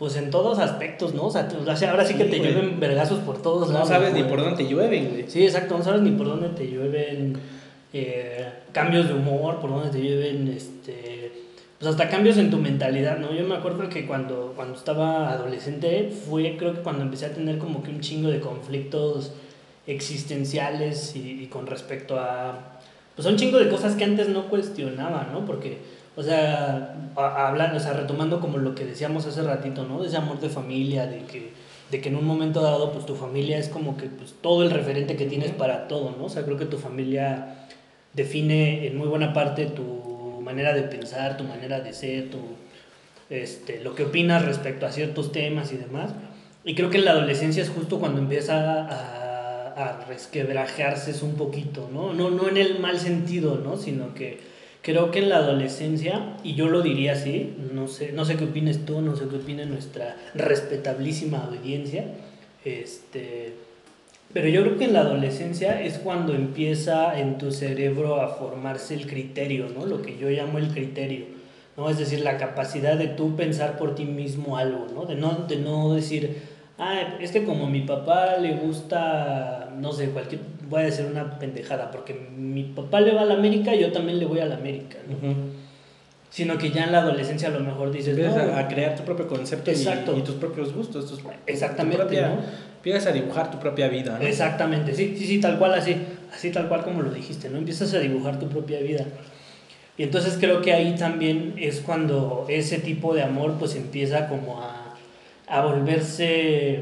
pues en todos aspectos, ¿no? O sea, sea, ahora sí que Sí, te güey. llueven vergazos por todos No lados. sabes ni por dónde llueven, güey. Sí, exacto, no sabes ni por dónde te llueven eh, cambios de humor, por dónde te llueven este pues hasta cambios en tu mentalidad, ¿no? Yo me acuerdo que cuando, cuando estaba adolescente fue creo que cuando empecé a tener como que un chingo de conflictos existenciales y, y con respecto a pues un chingo de cosas que antes no cuestionaba, ¿no? Porque, o sea, hablando, o sea, retomando como lo que decíamos hace ratito, ¿no? De ese amor de familia, de que, de que en un momento dado, pues tu familia es como que pues, todo el referente que tienes para todo, ¿no? O sea, creo que tu familia define en muy buena parte tu manera de pensar, tu manera de ser, tu, este, lo que opinas respecto a ciertos temas y demás. Y creo que en la adolescencia es justo cuando empieza a, a resquebrajarse un poquito, ¿no? ¿no? No en el mal sentido, ¿no? Sino que creo que en la adolescencia, y yo lo diría así, no sé, no sé qué opines tú, no sé qué opina nuestra respetabilísima audiencia, este, pero yo creo que en la adolescencia es cuando empieza en tu cerebro a formarse el criterio, ¿no? Lo que yo llamo el criterio, ¿no? Es decir, la capacidad de tú pensar por ti mismo algo, ¿no? De no, de no decir, ah, es que como a mi papá le gusta, no sé, cualquier, voy a decir una pendejada, porque mi papá le va a la América, yo también le voy a la América, ¿no? Sino que ya en la adolescencia a lo mejor dices, Empiezas no, a, a crear tu propio concepto y- tus propios gustos. tus- Exactamente, tu propia- ¿no? Empiezas a dibujar tu propia vida. ¿no? Exactamente, sí, sí, sí, tal cual así, así tal cual como lo dijiste, ¿no? Empiezas a dibujar tu propia vida. Y entonces creo que ahí también es cuando ese tipo de amor pues empieza como a, a volverse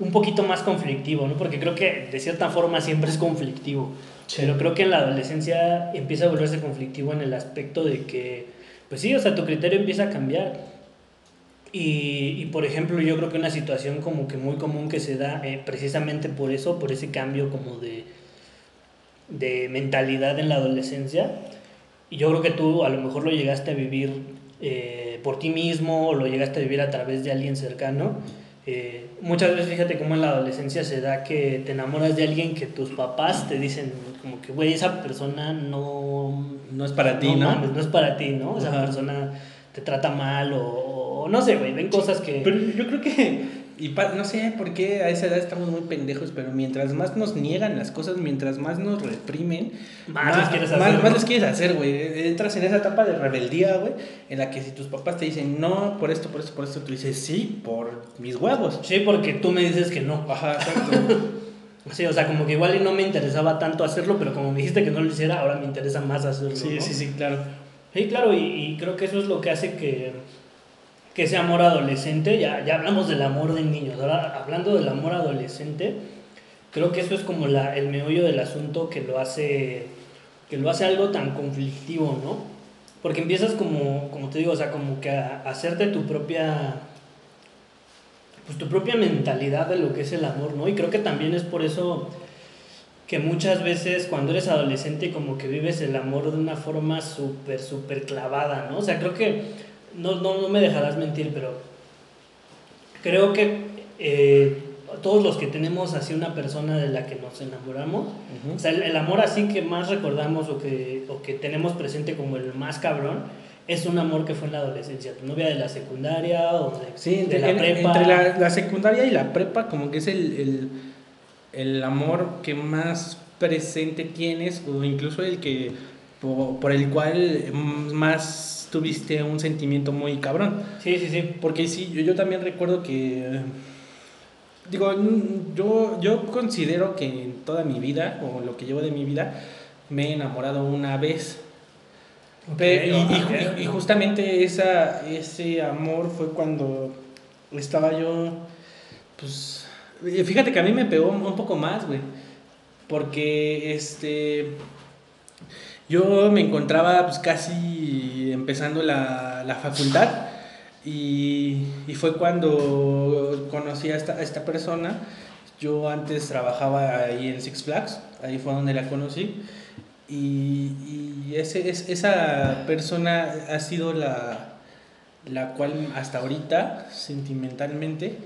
un poquito más conflictivo, ¿no? Porque creo que de cierta forma siempre es conflictivo, Sí. pero creo que en la adolescencia empieza a volverse conflictivo en el aspecto de que, pues sí, o sea, tu criterio empieza a cambiar. Y, y, por ejemplo, yo creo que una situación como que muy común que se da eh, precisamente por eso, por ese cambio como de, de mentalidad en la adolescencia, y yo creo que tú a lo mejor lo llegaste a vivir eh, por ti mismo o lo llegaste a vivir a través de alguien cercano. Eh, muchas veces fíjate cómo en la adolescencia se da que te enamoras de alguien que tus papás te dicen como que, güey, esa persona no... No es para ti, ¿no? mames, no es para ti, ¿no? Esa Ajá. persona te trata mal o, o no sé, güey, ven cosas que... Pero yo creo que, y pa- no sé por qué a esa edad estamos muy pendejos, pero mientras más nos niegan las cosas, mientras más nos reprimen, Más les quieres más- hacer, más ¿no? quieres hacer, güey. Entras en esa etapa de rebeldía, güey, en la que si tus papás te dicen no, por esto, por esto, por esto, tú dices sí, por mis huevos. Sí, porque tú me dices que no. Ajá, exacto. Sí, o sea, como que igual y no me interesaba tanto hacerlo, pero como me dijiste que no lo hiciera, ahora me interesa más hacerlo. sí, ¿no? sí, sí, claro. Sí, claro, y, y creo que eso es lo que hace que, que ese amor adolescente, ya, ya hablamos del amor de niños, ahora hablando del amor adolescente, creo que eso es como la, el meollo del asunto que lo hace que lo hace algo tan conflictivo, ¿no? Porque empiezas como, como te digo, o sea, como que a, a hacerte tu propia pues tu propia mentalidad de lo que es el amor, ¿no? Y creo que también es por eso que muchas veces cuando eres adolescente como que vives el amor de una forma súper, súper clavada, ¿no? O sea, creo que, no, no, no me dejarás mentir, pero creo que eh, todos los que tenemos así una persona de la que nos enamoramos, o sea, el, el amor así que más recordamos o que, o que tenemos presente como el más cabrón, es un amor que fue en la adolescencia, tu novia de la secundaria o de, Sí, de entre, la en- prepa. entre la, la secundaria y la prepa como que es el, el, el amor que más presente tienes o incluso el que por, por el cual más tuviste un sentimiento muy cabrón. Sí, sí, sí. Porque sí, yo, yo también recuerdo que... Digo, yo, yo considero que en toda mi vida, o lo que llevo de mi vida, me he enamorado una vez. Y- y justamente esa, ese amor fue cuando estaba yo, pues, eh, fíjate que a mí me pegó un poco más, güey, porque, este, yo me encontraba, pues, casi empezando la, la facultad y, y fue cuando conocí a esta, a esta persona, yo antes trabajaba ahí en Six Flags, ahí fue donde la conocí. Y, y ese, es, esa persona ha sido la, la cual hasta ahorita, sentimentalmente,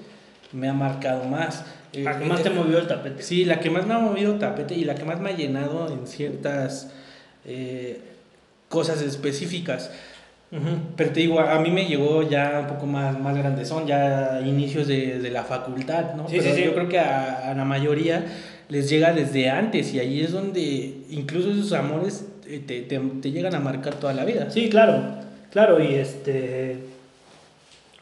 me ha marcado más. Eh, ¿A qué más te eh, movió el tapete? Sí, la que más me ha movido tapete y la que más me ha llenado en ciertas eh, cosas específicas. Pero te digo, a a mí me llegó ya un poco más, más grandezón, ya inicios de, de la facultad, ¿no? Sí, Pero sí, sí. yo creo que a, a la mayoría les llega desde antes y ahí es donde incluso esos amores eh, te, te, te llegan a marcar toda la vida. Sí, claro, claro, y este...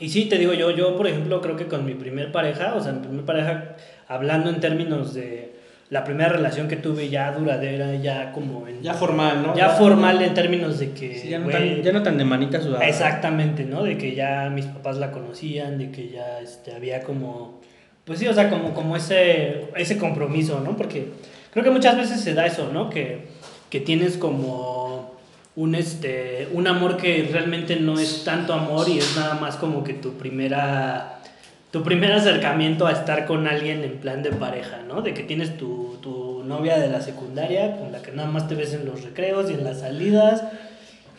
Y sí, te digo yo, yo por ejemplo creo que con mi primer pareja, o sea, mi primer pareja, hablando en términos de la primera relación que tuve ya duradera, ya como en... Ya formal, ¿no? ya formal en términos de que... Sí, ya, no tan, ya no tan de manita sudada. Exactamente, ¿no? De que ya mis papás la conocían, de que ya este, había como, pues sí, o sea, como, como ese, ese compromiso, ¿no? Porque creo que muchas veces se da eso, ¿no? Que, que tienes como un, este, un amor que realmente no es tanto amor y es nada más como que tu primera... Tu primer acercamiento a estar con alguien en plan de pareja, ¿no? De que tienes tu, tu novia de la secundaria con la que nada más te ves en los recreos y en las salidas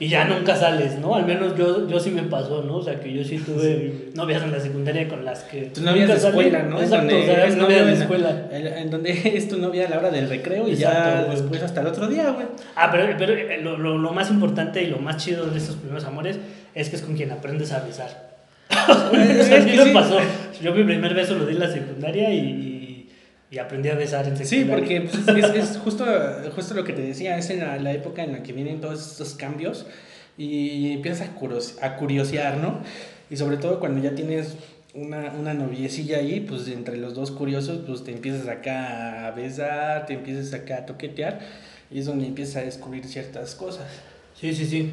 y ya nunca sales, ¿no? Al menos yo, yo sí me pasó, ¿no? O sea, que yo sí tuve novias en la secundaria con las que... Tu novia de escuela, ¿no? Exacto, o sea, es novia de escuela. En, en donde es tu novia a la hora del recreo y Exacto, ya güey. después hasta el otro día, güey. Ah, pero, pero eh, lo, lo, lo más importante y lo más chido de estos primeros amores es que es con quien aprendes a besar. A mí me sí. pasó. Yo mi primer beso lo di en la secundaria y, y, aprendí a besar en Sí, secundaria. porque pues, es, es justo, justo lo que te decía, es en la, la época en la que vienen todos estos cambios y empiezas a, curos- a curiosear, ¿no? Y sobre todo cuando ya tienes una, una noviecilla ahí, pues entre los dos curiosos, pues te empiezas acá a besar, te empiezas acá a toquetear y es donde empiezas a descubrir ciertas cosas. Sí, sí, sí.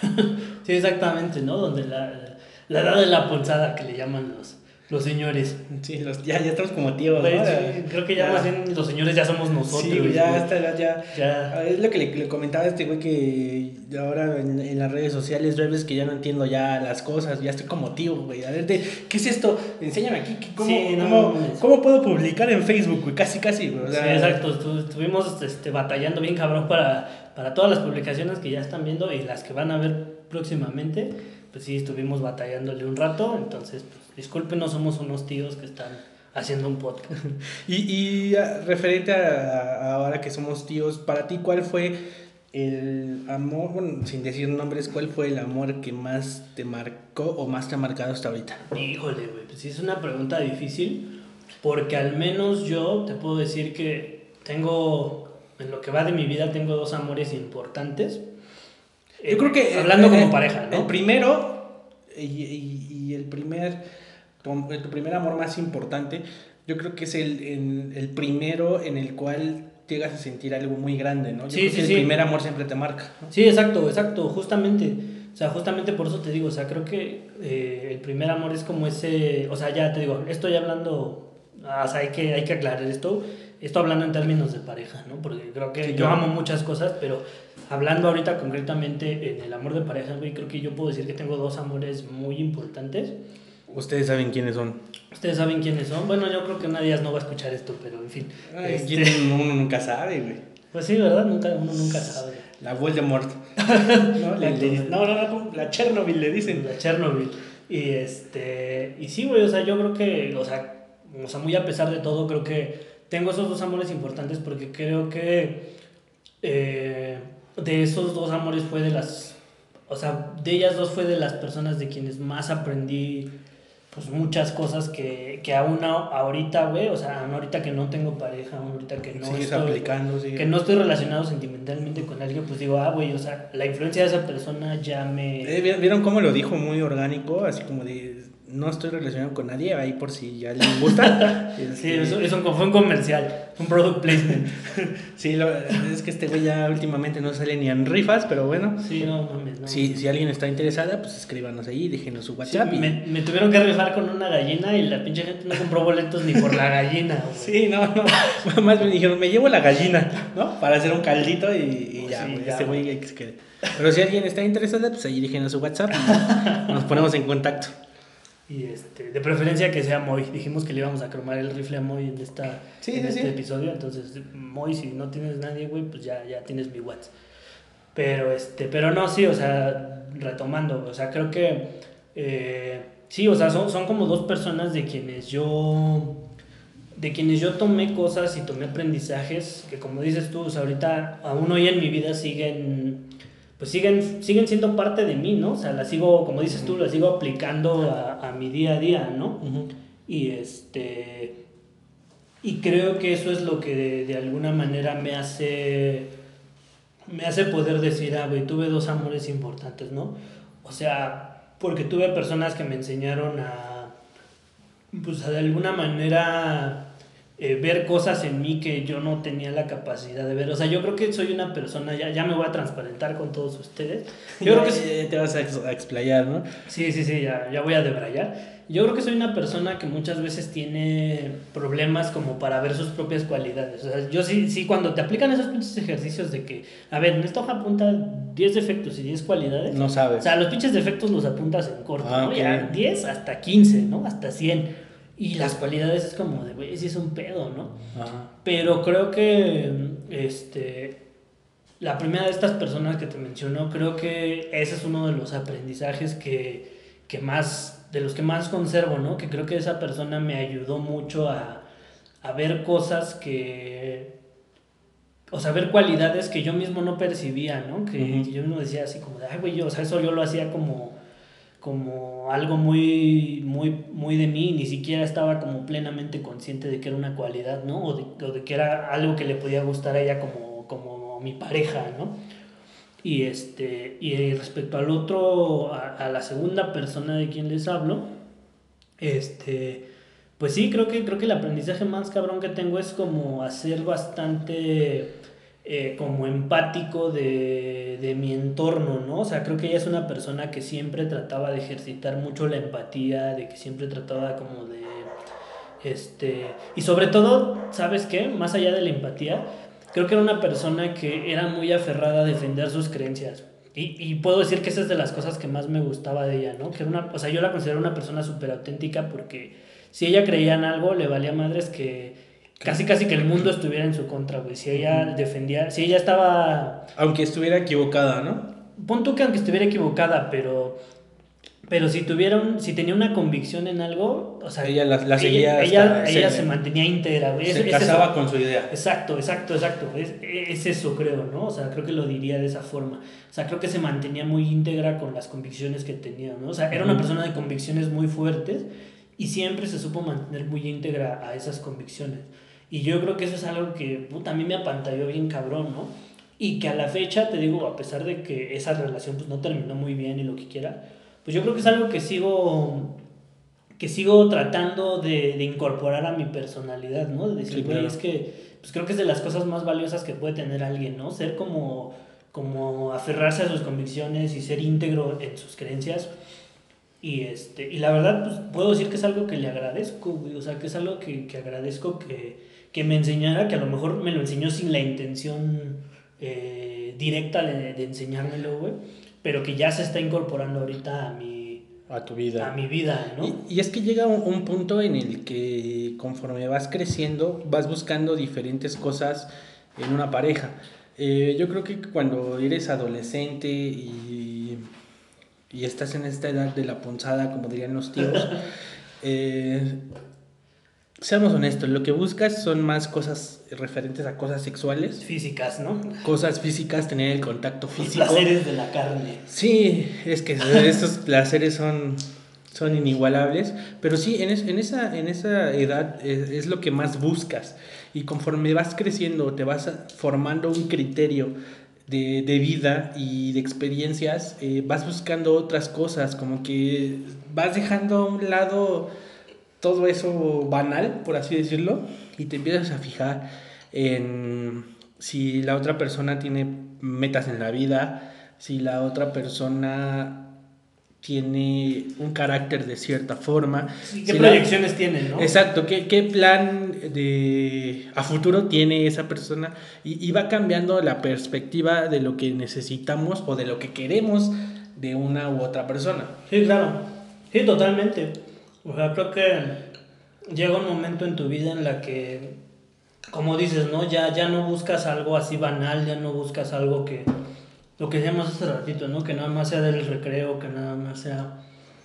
sí, exactamente, ¿no? Donde la, la edad de la ponzada que le llaman los, los señores. Sí, los, ya, ya estamos como tíos, sí, creo que ya, más bien los señores ya somos nosotros. Sí, ya ya... Ya. Es lo que le, le comentaba a este güey que ahora en, en las redes sociales que ya no entiendo ya las cosas, ya estoy como tío, güey. A ver, de- ¿qué es esto? Enséñame aquí, ¿qué- ¿cómo, Sí, no cómo, cómo puedo publicar en Facebook, güey? Casi, casi, güey. O Sí, exacto, estu- estuvimos este, batallando bien cabrón para, para todas las publicaciones que ya están viendo y las que van a ver próximamente, pues sí, estuvimos batallándole un rato, entonces, pues, disculpen, no somos unos tíos que están haciendo un podcast. Y, y ah, referente a, a ahora que somos tíos, para ti, ¿cuál fue el amor, bueno, sin decir nombres, cuál fue el amor que más te marcó o más te ha marcado hasta ahorita? Híjole, güey, pues sí es una pregunta difícil, porque al menos yo te puedo decir que tengo, en lo que va de mi vida, tengo dos amores importantes. Yo creo que... Eh, Hablando eh, como eh, pareja, ¿no? El primero y, y- y el primer, tu, tu primer amor más importante, yo creo que es el, en- el primero en el cual llegas a sentir algo muy grande, ¿no? Yo Sí, creo sí, que sí. el primer amor siempre te marca, ¿no? Sí, exacto, exacto, justamente. O sea, justamente por eso te digo, o sea, creo que eh, el primer amor es como ese, o sea, ya te digo, estoy hablando, ah, o sea, hay que, hay que aclarar esto, esto hablando en términos de pareja, ¿no? Porque creo que yo claro. amo muchas cosas, pero hablando ahorita concretamente en el amor de pareja, güey, creo que yo puedo decir que tengo dos amores muy importantes. Ustedes saben quiénes son. Ustedes saben quiénes son. Bueno, yo creo que nadie no va a escuchar esto, pero en fin. Ay, Este, quién- uno nunca sabe, güey. Pues sí, ¿verdad? Nunca, uno nunca sabe. La Voldemort. no, La- le- no, no, no, la Chernobyl le dicen. La Chernobyl. Y este. Y sí, güey, o sea, yo creo que. O sea, o sea, muy a pesar de todo, creo que tengo esos dos amores importantes porque creo que. eh, de esos dos amores fue de las. O sea, de ellas dos fue de las personas de quienes más aprendí. Pues muchas cosas que, que aún a- ahorita, güey, o sea, aún ahorita que no tengo pareja, aún ahorita que no Sigues estoy, aplicando, sigue. que no estoy relacionado sentimentalmente con alguien, pues digo, ah, güey, o sea, la influencia de esa persona ya me... Eh, ¿vi- ¿Vieron cómo lo dijo muy orgánico? Así como de, no estoy relacionado con nadie, ahí por si ya les gusta. Sí, Este, eso, eso fue un comercial, un product placement. sí, lo- es que este güey ya últimamente no sale ni en rifas, pero bueno. Sí, no mames, no. Si, si alguien está interesada, pues escríbanos ahí, déjenos su Sí, WhatsApp. y- me, me tuvieron que rifar con una gallina y la pinche gente no compró boletos ni por la gallina. güey. Sí, no, no. Más me dijeron, me llevo la gallina, ¿no? Para hacer un caldito y, y ya, Sí, ya, este güey. que se quede. Pero si alguien está interesada, pues ahí déjenos su WhatsApp y nos ponemos en contacto. Y este, de preferencia que sea Moy. Dijimos que le íbamos a cromar el rifle a Moy en, esta, Sí, en sí, este sí. episodio. Entonces, Moy, si no tienes nadie, güey, pues ya, ya tienes mi WhatsApp. Pero, este, pero no, sí, o sea, retomando, o sea, creo que eh, sí, o sea, son, son como dos personas de quienes yo de quienes yo tomé cosas y tomé aprendizajes que como dices tú, o sea, ahorita aún hoy en mi vida siguen pues siguen, siguen siendo parte de mí, ¿no? O sea, las sigo, como dices tú, las sigo aplicando a, a mi día a día, ¿no? Y este. Y creo que eso es lo que de, de alguna manera me hace. Me hace poder decir, ah, güey, tuve dos amores importantes, ¿no? O sea, porque tuve personas que me enseñaron a. Pues a de alguna manera. Eh, ver cosas en mí que yo no tenía la capacidad de ver. O sea, yo creo que soy una persona, ya, ya me voy a transparentar con todos ustedes. Yo creo que te vas a, ex- a explayar, ¿no? Sí, sí, sí, ya, ya voy a debrayar. Yo creo que soy una persona que muchas veces tiene problemas como para ver sus propias cualidades. O sea, yo sí, sí, cuando te aplican esos pinches ejercicios de que, a ver, en esta hoja apunta 10 defectos y 10 cualidades. No O sabes. sea, los pinches defectos los apuntas en corto, Ah, ¿no? ok. Ya 10 hasta 15, ¿no? Hasta 100. Y las cualidades es como de, güey, sí es un pedo, ¿no? Ajá. Pero creo que este la primera de estas personas que te mencionó, creo que ese es uno de los aprendizajes que, que más, de los que más conservo, ¿no? Que creo que esa persona me ayudó mucho a, a ver cosas que, o sea, ver cualidades que yo mismo no percibía, ¿no? Que, que yo mismo decía así como de, ay, güey, yo, o sea, eso yo lo hacía como, como algo muy, muy, muy de mí, ni siquiera estaba como plenamente consciente de que era una cualidad, ¿no? O de, que era algo que le podía gustar a ella como, como mi pareja, ¿no? Y, este, y respecto al otro, a, a la segunda persona de quien les hablo, este, pues sí, creo que, creo que el aprendizaje más cabrón que tengo es como hacer bastante eh, como empático de, de mi entorno, ¿no? O sea, creo que ella es una persona que siempre trataba de ejercitar mucho la empatía, de que siempre trataba como de... Este, y sobre todo, ¿sabes qué? Más allá de la empatía, creo que era una persona que era muy aferrada a defender sus creencias. Y, y puedo decir que esa es de las cosas que más me gustaba de ella, ¿no? Que era una, o sea, yo la considero una persona súper auténtica porque si ella creía en algo, le valía madres que casi casi que el mundo estuviera en su contra, güey. Si ella defendía, si ella estaba Aunque estuviera equivocada, ¿no? pon tú que aunque estuviera equivocada, pero pero si tuviera un- si tenía una convicción en algo, o sea, Ella la- la seguía ella, ella se- mantenía íntegra, güey. Se es casaba con su idea. Exacto, exacto, exacto. Es, es eso, creo, ¿no? O sea, creo que lo diría de esa forma. O sea, creo que se mantenía muy íntegra con las convicciones que tenía, ¿no? O sea, era una persona de convicciones muy fuertes y siempre se supo mantener muy íntegra a esas convicciones. Y yo creo que eso es algo que, puta, a mí me apantalló bien cabrón, ¿no? Y que a la fecha, te digo, a pesar de que esa relación pues no terminó muy bien y lo que quiera, pues yo creo que es algo que sigo que sigo tratando de, de incorporar a mi personalidad, ¿no? De decir, Sí, claro. es que pues creo que es de las cosas más valiosas que puede tener alguien, ¿no? Ser como, como aferrarse a sus convicciones y ser íntegro en sus creencias. Y, este, y la verdad, pues puedo decir que es algo que le agradezco, güey. O sea, que es algo que, que agradezco que, que me enseñara, que a lo mejor me lo enseñó sin la intención eh, directa de, de enseñármelo, güey. Pero que ya se está incorporando ahorita a mi, a tu vida. a mi vida, ¿no? Y, y es que llega un, un punto en el que conforme vas creciendo, vas buscando diferentes cosas en una pareja. Eh, yo creo que cuando eres adolescente y, y estás en esta edad de la punzada, como dirían los tíos, eh, seamos honestos, lo que buscas son más cosas referentes a cosas sexuales, Físicas, ¿no? cosas físicas, tener el contacto Los físico. placeres de la carne. Sí, es que esos placeres son, son inigualables, pero sí, en, es- en, esa, en esa edad es, es lo que más buscas y conforme vas creciendo te vas a- formando un criterio de, de vida y de experiencias, eh, vas buscando otras cosas, como que vas dejando a un lado todo eso banal, por así decirlo, y te empiezas a fijar en si la otra persona tiene metas en la vida, si la otra persona tiene un carácter de cierta forma. Sí, ¿Qué si la- proyecciones tienen, no? Exacto, ¿qué, qué plan de a futuro tiene esa persona? Y, y va cambiando la perspectiva de lo que necesitamos o de lo que queremos de una u otra persona. Sí, claro. Sí, totalmente. O sea, creo que llega un momento en tu vida en la que, como dices, ¿no? Ya, ya no buscas algo así banal, ya no buscas algo que, lo que decíamos hace ratito, ¿no? Que nada más sea del recreo, que nada más sea...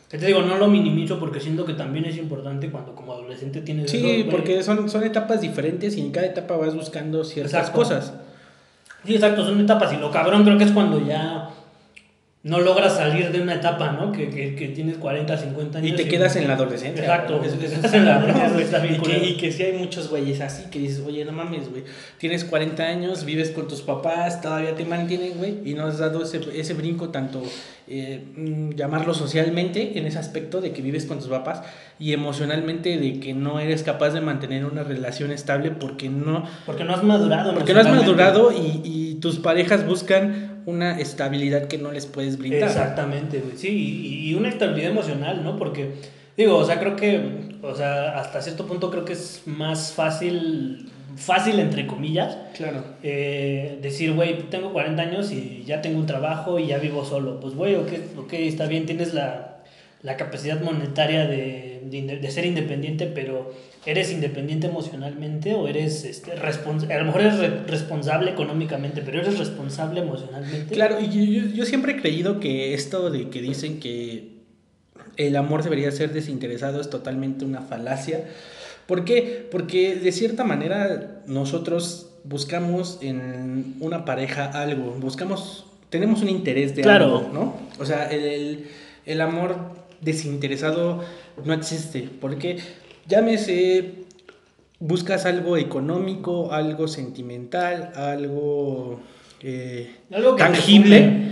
Que te digo, no lo minimizo porque siento que también es importante cuando como adolescente tienes... Sí, porque son, son etapas diferentes y en cada etapa vas buscando ciertas Exacto. cosas. Sí, exacto, son etapas y lo cabrón creo que es cuando ya no logras salir de una etapa, ¿no? Que, que, que tienes 40, 50 años. Y te quedas en la adolescencia. Exacto. Es- es- Estás en la adolescencia, está bien y, que, y que sí hay muchos güeyes así que dices, oye, no mames, güey. Tienes 40 años, vives con tus papás, todavía te mantienen, güey. Y no has dado ese, ese brinco tanto, eh, mm, llamarlo socialmente, en ese aspecto de que vives con tus papás, y emocionalmente de que no eres capaz de mantener una relación estable porque no, Porque no has madurado. porque no has madurado y, y tus parejas buscan una estabilidad que no les puedes brindar. Exactamente, güey. Sí, y, y una estabilidad emocional, ¿no? Porque, digo, o sea, creo que, o sea, hasta cierto punto creo que es más fácil, fácil entre comillas, Claro. eh, decir, güey, tengo 40 años y ya tengo un trabajo y ya vivo solo. Pues, güey, ok, ok, está bien, tienes la, la capacidad monetaria de, de ser independiente, pero ¿eres independiente emocionalmente o eres, este, respons- a lo mejor eres re- responsable económicamente, pero eres responsable emocionalmente? Claro, y yo, yo- yo siempre he creído que esto de que dicen que el amor debería ser desinteresado es totalmente una falacia. ¿Por qué? Porque de cierta manera nosotros buscamos en una pareja algo, buscamos, tenemos un interés de Claro. algo, ¿no? O sea, el, el- el amor desinteresado no existe, porque llámese, buscas algo económico, algo sentimental, algo... eh, Algo tangible,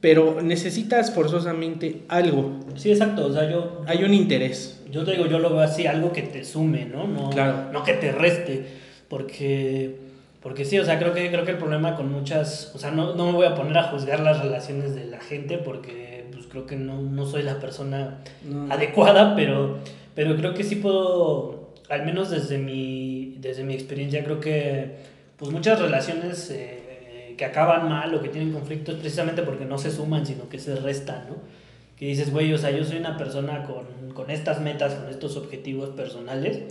pero necesitas forzosamente algo. Sí, exacto. O sea, yo, Hay un interés. yo te digo, yo lo veo así, algo que te sume, ¿no? No, Claro. no que te reste. Porque, porque sí, o sea, creo que, creo que el problema con muchas. O sea, no, no me voy a poner a juzgar las relaciones de la gente porque pues, creo que no, no soy la persona No. adecuada, pero, pero creo que sí puedo, al menos desde mi, desde mi experiencia, creo que pues muchas relaciones eh, que acaban mal o que tienen conflictos precisamente porque no se suman, sino que se restan, ¿no? Que dices, güey, o sea, yo soy una persona con, con estas metas, con estos objetivos personales,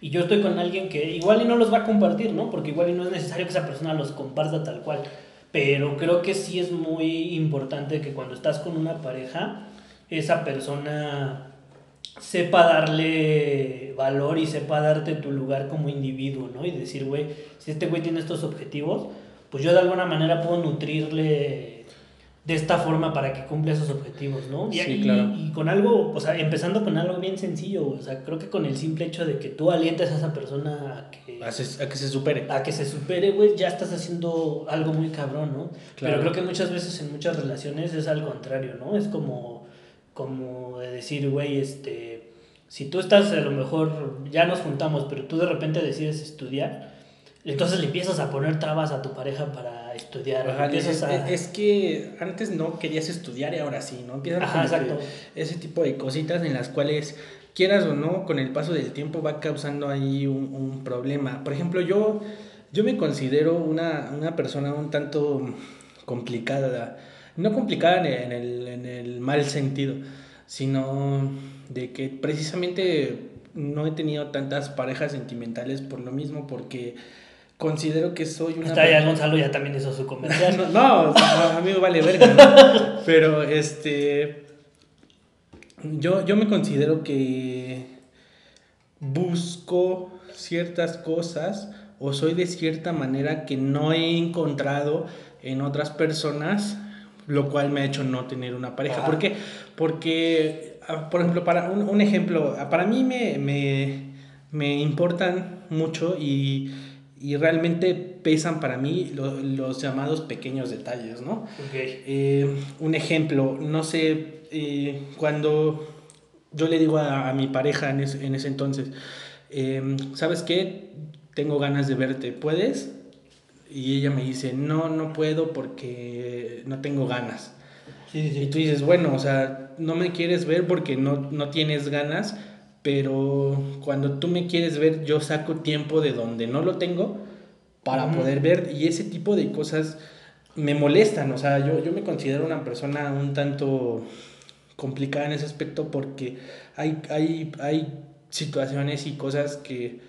y yo estoy con alguien que igual y no los va a compartir, ¿no? Porque igual y no es necesario que esa persona los comparta tal cual. Pero creo que sí es muy importante que cuando estás con una pareja, esa persona sepa darle valor y sepa darte tu lugar como individuo, ¿no? Y decir, güey, si este güey tiene estos objetivos, pues yo de alguna manera puedo nutrirle de esta forma para que cumpla esos objetivos, ¿no? Y, Sí, claro. y con algo, o sea, empezando con algo bien sencillo, o sea, creo que con el simple hecho de que tú alientes a esa persona a que, Haces- a que se supere. a que se supere, güey, ya estás haciendo algo muy cabrón, ¿no? Claro. Pero creo que muchas veces en muchas relaciones es al contrario, ¿no? Es como, como de decir, güey, este, si tú estás a lo mejor, ya nos juntamos, pero tú de repente decides estudiar, entonces le empiezas a poner trabas a tu pareja para estudiar. Ajá, es, a... es que antes no querías estudiar y ahora sí, ¿no? Empiezan Ajá, exacto. ese tipo de cositas en las cuales, quieras o no, con el paso del tiempo va causando ahí un, un problema. Por ejemplo, yo, yo me considero una, una persona un tanto complicada, no complicada en el, en el mal sentido, sino de que precisamente no he tenido tantas parejas sentimentales por lo mismo, porque considero que soy una... Está ya Gonzalo ya también hizo su comercial. no, no, a mí me vale verga, ¿no? Pero este... Yo, yo me considero que busco ciertas cosas o soy de cierta manera que no he encontrado en otras personas, lo cual me ha hecho no tener una pareja. ¿Por qué? Porque, ah, por ejemplo, para un, un ejemplo, ah, para mí me, me, me importan mucho y, y, realmente pesan para mí lo, los llamados pequeños detalles, ¿no? Okay. Eh, un ejemplo, no sé, eh, cuando yo le digo a, a mi pareja en, ese, en ese entonces, eh, ¿sabes qué? Tengo ganas de verte, ¿puedes? Y ella me dice, no, no puedo porque no tengo ganas. Sí, sí. Y tú dices, bueno, o sea, no me quieres ver porque no, no tienes ganas, pero cuando tú me quieres ver, yo saco tiempo de donde no lo tengo para Ujú. poder ver. Y ese tipo de cosas me molestan. O sea, yo, yo me considero una persona un tanto complicada en ese aspecto porque hay, hay, hay situaciones y cosas que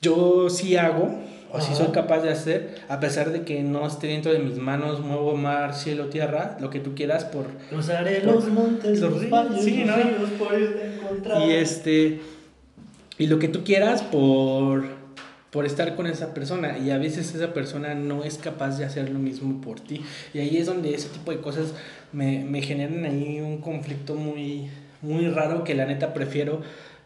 yo sí hago o Ajá. soy capaz de hacer, a pesar de que no esté dentro de mis manos, muevo mar, cielo, tierra, lo que tú quieras por... Cruzaré los montes, Los ríos, valles, sí, los ¿no? ríos por irte encontrar. Y este y lo que tú quieras por por estar con esa persona y a veces esa persona no es capaz de hacer lo mismo por ti y ahí es donde ese tipo de cosas me, me generan ahí un conflicto muy muy raro que la neta prefiero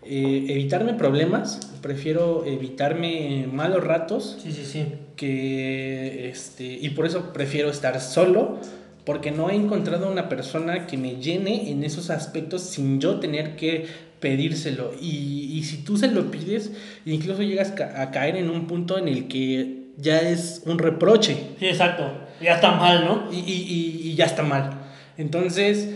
eh, evitarme problemas prefiero evitarme malos ratos Sí, sí, sí. que este y por eso prefiero estar solo porque no he encontrado una persona que me llene en esos aspectos sin yo tener que pedírselo y, y si tú se lo pides incluso llegas ca- a caer en un punto en el que ya es un reproche Sí, exacto. Ya está mal, ¿no? y, y- y- ya está mal entonces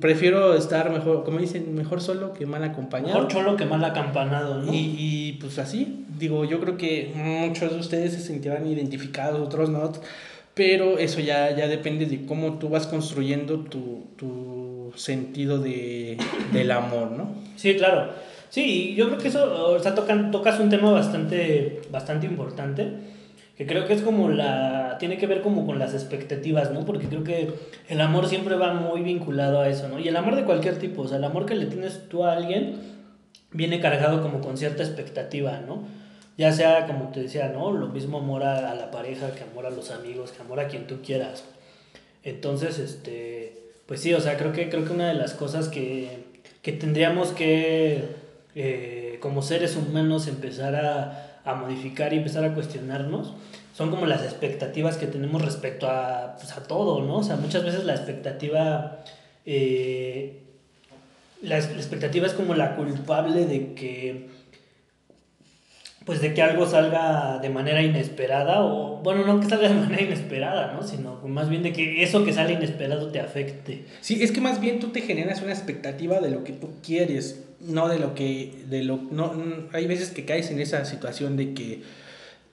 prefiero estar mejor como dicen mejor solo que mal acompañado Mejor cholo que mal acampanado, ¿no? y, y, pues así, digo, yo creo que muchos de ustedes se sentirán identificados, otros no, pero eso ya, ya depende de cómo tú vas construyendo tu, tu sentido de, del amor, ¿no? Sí, claro. Sí, yo creo que eso, o sea, tocan, tocas un tema bastante, bastante importante, que creo que es como la, tiene que ver como con las expectativas, ¿no? Porque creo que el amor siempre va muy vinculado a eso, ¿no? Y el amor de cualquier tipo, o sea, el amor que le tienes tú a alguien viene cargado como con cierta expectativa, ¿no? Ya sea, como te decía, ¿no? Lo mismo amor a, a la pareja, que amor a los amigos, que amor a quien tú quieras. Entonces, este, pues sí, o sea, creo que, creo que una de las cosas que, que tendríamos que, eh, como seres humanos, empezar a, a modificar y empezar a cuestionarnos son como las expectativas que tenemos respecto a, pues, a todo, ¿no? O sea, muchas veces la expectativa, eh, la, expectativa es como la culpable de que pues de que algo salga de manera inesperada o bueno no que salga de manera inesperada no sino más bien de que eso que sale inesperado te afecte. Sí, es que más bien tú te generas una expectativa de lo que tú quieres, no de lo que, de lo, no, hay veces que caes en esa situación de que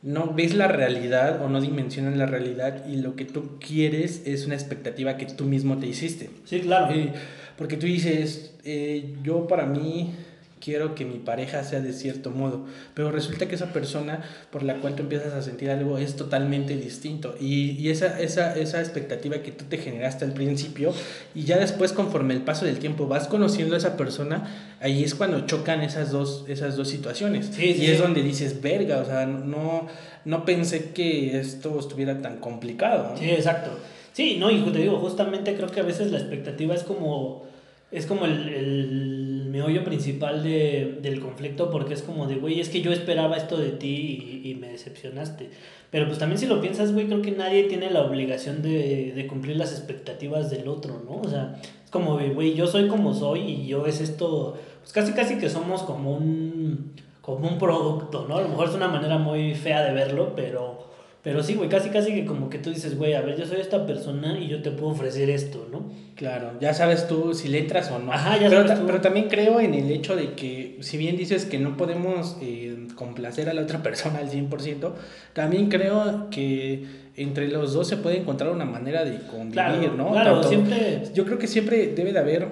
no ves la realidad o no dimensionas la realidad y lo que tú quieres es una expectativa que tú mismo te hiciste. sí claro Eh, porque tú dices, eh, yo para mí quiero que mi pareja sea de cierto modo, pero resulta que esa persona por la cual tú empiezas a sentir algo es totalmente distinto y, y esa, esa, esa expectativa que tú te generaste al principio y ya después conforme el paso del tiempo vas conociendo a esa persona, ahí es cuando chocan esas dos, esas dos situaciones Sí, sí, y es donde dices, verga, o sea, no, no pensé que esto estuviera tan complicado. ¿no? sí exacto sí no y te digo justamente creo que a veces la expectativa es como es como el, el meollo principal de, del conflicto porque es como de güey es que yo esperaba esto de ti y, y me decepcionaste pero pues también si lo piensas güey creo que nadie tiene la obligación de, de cumplir las expectativas del otro no o sea es como güey yo soy como soy y yo es esto pues casi casi que somos como un como un producto no a lo mejor es una manera muy fea de verlo pero pero sí, güey, casi casi que como que tú dices, güey, a ver, yo soy esta persona y yo te puedo ofrecer esto, ¿no? Claro, ya sabes tú si le entras o no. Ajá, ya pero, sabes tú. pero también creo en el hecho de que, si bien dices que no podemos eh, complacer a la otra persona al 100%, también creo que entre los dos se puede encontrar una manera de convivir, Claro, ¿no? claro, Tanto- siempre... Yo creo que siempre debe de haber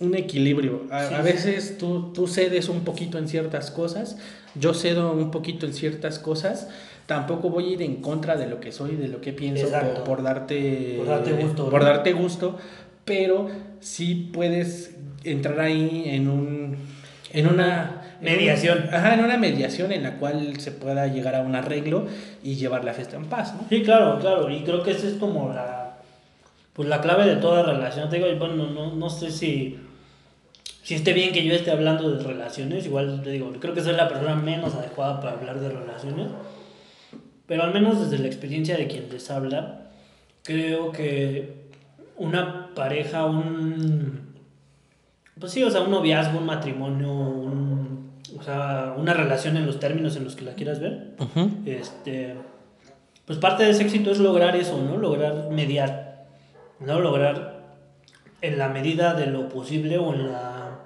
un equilibrio. A, Sí, a sí. veces tú, tú cedes un poquito en ciertas cosas, yo cedo un poquito en ciertas cosas. Tampoco voy a ir en contra de lo que soy, de lo que pienso, por, por darte, Por darte gusto, por darte gusto, pero sí puedes entrar ahí en un en una en un- Mediación. ajá, en una mediación en la cual se pueda llegar a un arreglo y llevar la fiesta en paz, ¿no? Sí, claro, claro. Y creo que esa es como la, pues la clave de toda relación. Te digo, bueno, no, no sé si, si esté bien que yo esté hablando de relaciones. Igual te digo, creo que soy la persona menos adecuada para hablar de relaciones. Pero al menos desde la experiencia de quien les habla, creo que una pareja, un... Pues sí, o sea, un noviazgo, un matrimonio, un, o sea, una relación en los términos en los que la quieras ver, este, pues parte de ese éxito es lograr eso, ¿no? Lograr mediar, ¿no? Lograr en la medida de lo posible o en la,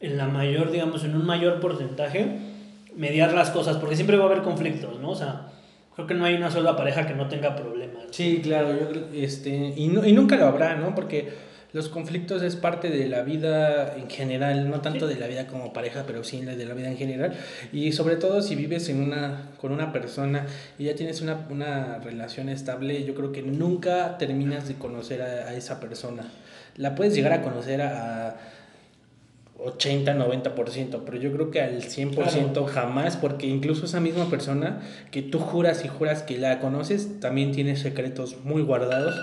en la mayor, digamos, en un mayor porcentaje, mediar las cosas, porque siempre va a haber conflictos, ¿no? O sea, creo que no hay una sola pareja que no tenga problemas. Sí, claro, yo creo, este, y, no- y nunca lo habrá, ¿no? Porque los conflictos es parte de la vida en general, no tanto de la vida como pareja, pero sí de la vida en general. Y sobre todo si vives en una, con una persona y ya tienes una, una relación estable, yo creo que nunca terminas de conocer a, a esa persona. La puedes llegar a conocer a, a 80, 90%, pero yo creo que al 100% jamás, porque incluso esa misma persona que tú juras y juras que la conoces, también tiene secretos muy guardados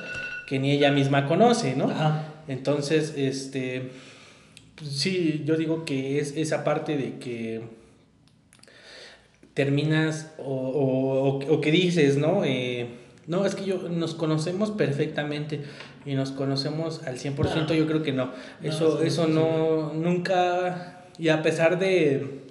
que ni ella misma conoce, ¿no? Ajá. Entonces, este, pues sí, yo digo que es esa parte de que terminas o, o, o- o que dices, ¿no? Eh, no, es que yo nos conocemos perfectamente y nos conocemos al 100%, No. yo creo que no. No, Eso, sí, eso sí. no, nunca, y a pesar de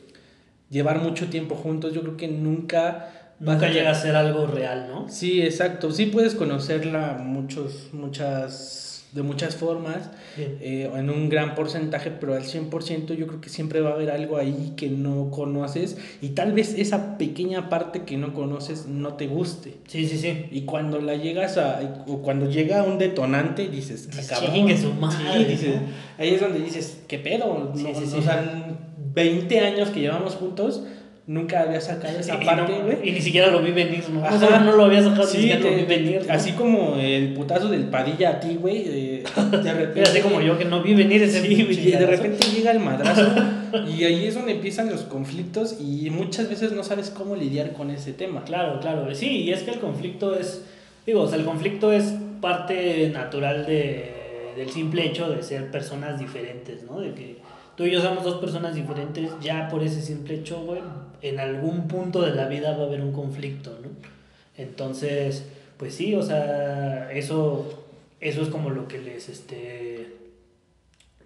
llevar mucho tiempo juntos, yo creo que nunca... vas Nunca a- llega a ser algo real, ¿no? Sí, exacto. Sí puedes conocerla muchos, muchas, de muchas formas, eh, en un gran porcentaje, pero al 100% yo creo que siempre va a haber algo ahí que no conoces y tal vez esa pequeña parte que no conoces no te guste. Sí, sí, sí. Y cuando la llegas a, o cuando llega un detonante, dices, "Ah, cabrón". "Chingue su madre", Sí, dices, ¿no? ahí es donde dices, ¿qué pedo? No, sí, sí. O sea, 20 años que llevamos juntos, nunca había sacado esa Y parte, no- güey. y ni siquiera lo vi venir, ¿no? Ajá. O sea, no lo había sacado, Sí, ni siquiera lo vi venir. ¿no? así como el putazo del Padilla a ti, güey. de repente. Así como yo que no vi venir ese Sí, güey, y de repente llega el madrazo. y ahí es donde empiezan los conflictos. Y muchas veces no sabes cómo lidiar con ese tema. Claro, claro. Sí, y es que el conflicto es, digo, o sea, el conflicto es parte natural de, del simple hecho de ser personas diferentes, ¿no? De que tú y yo somos dos personas diferentes, ya por ese simple hecho, güey, en algún punto de la vida va a haber un conflicto, ¿no? Entonces, pues sí, o sea, eso, eso es como lo que les, este,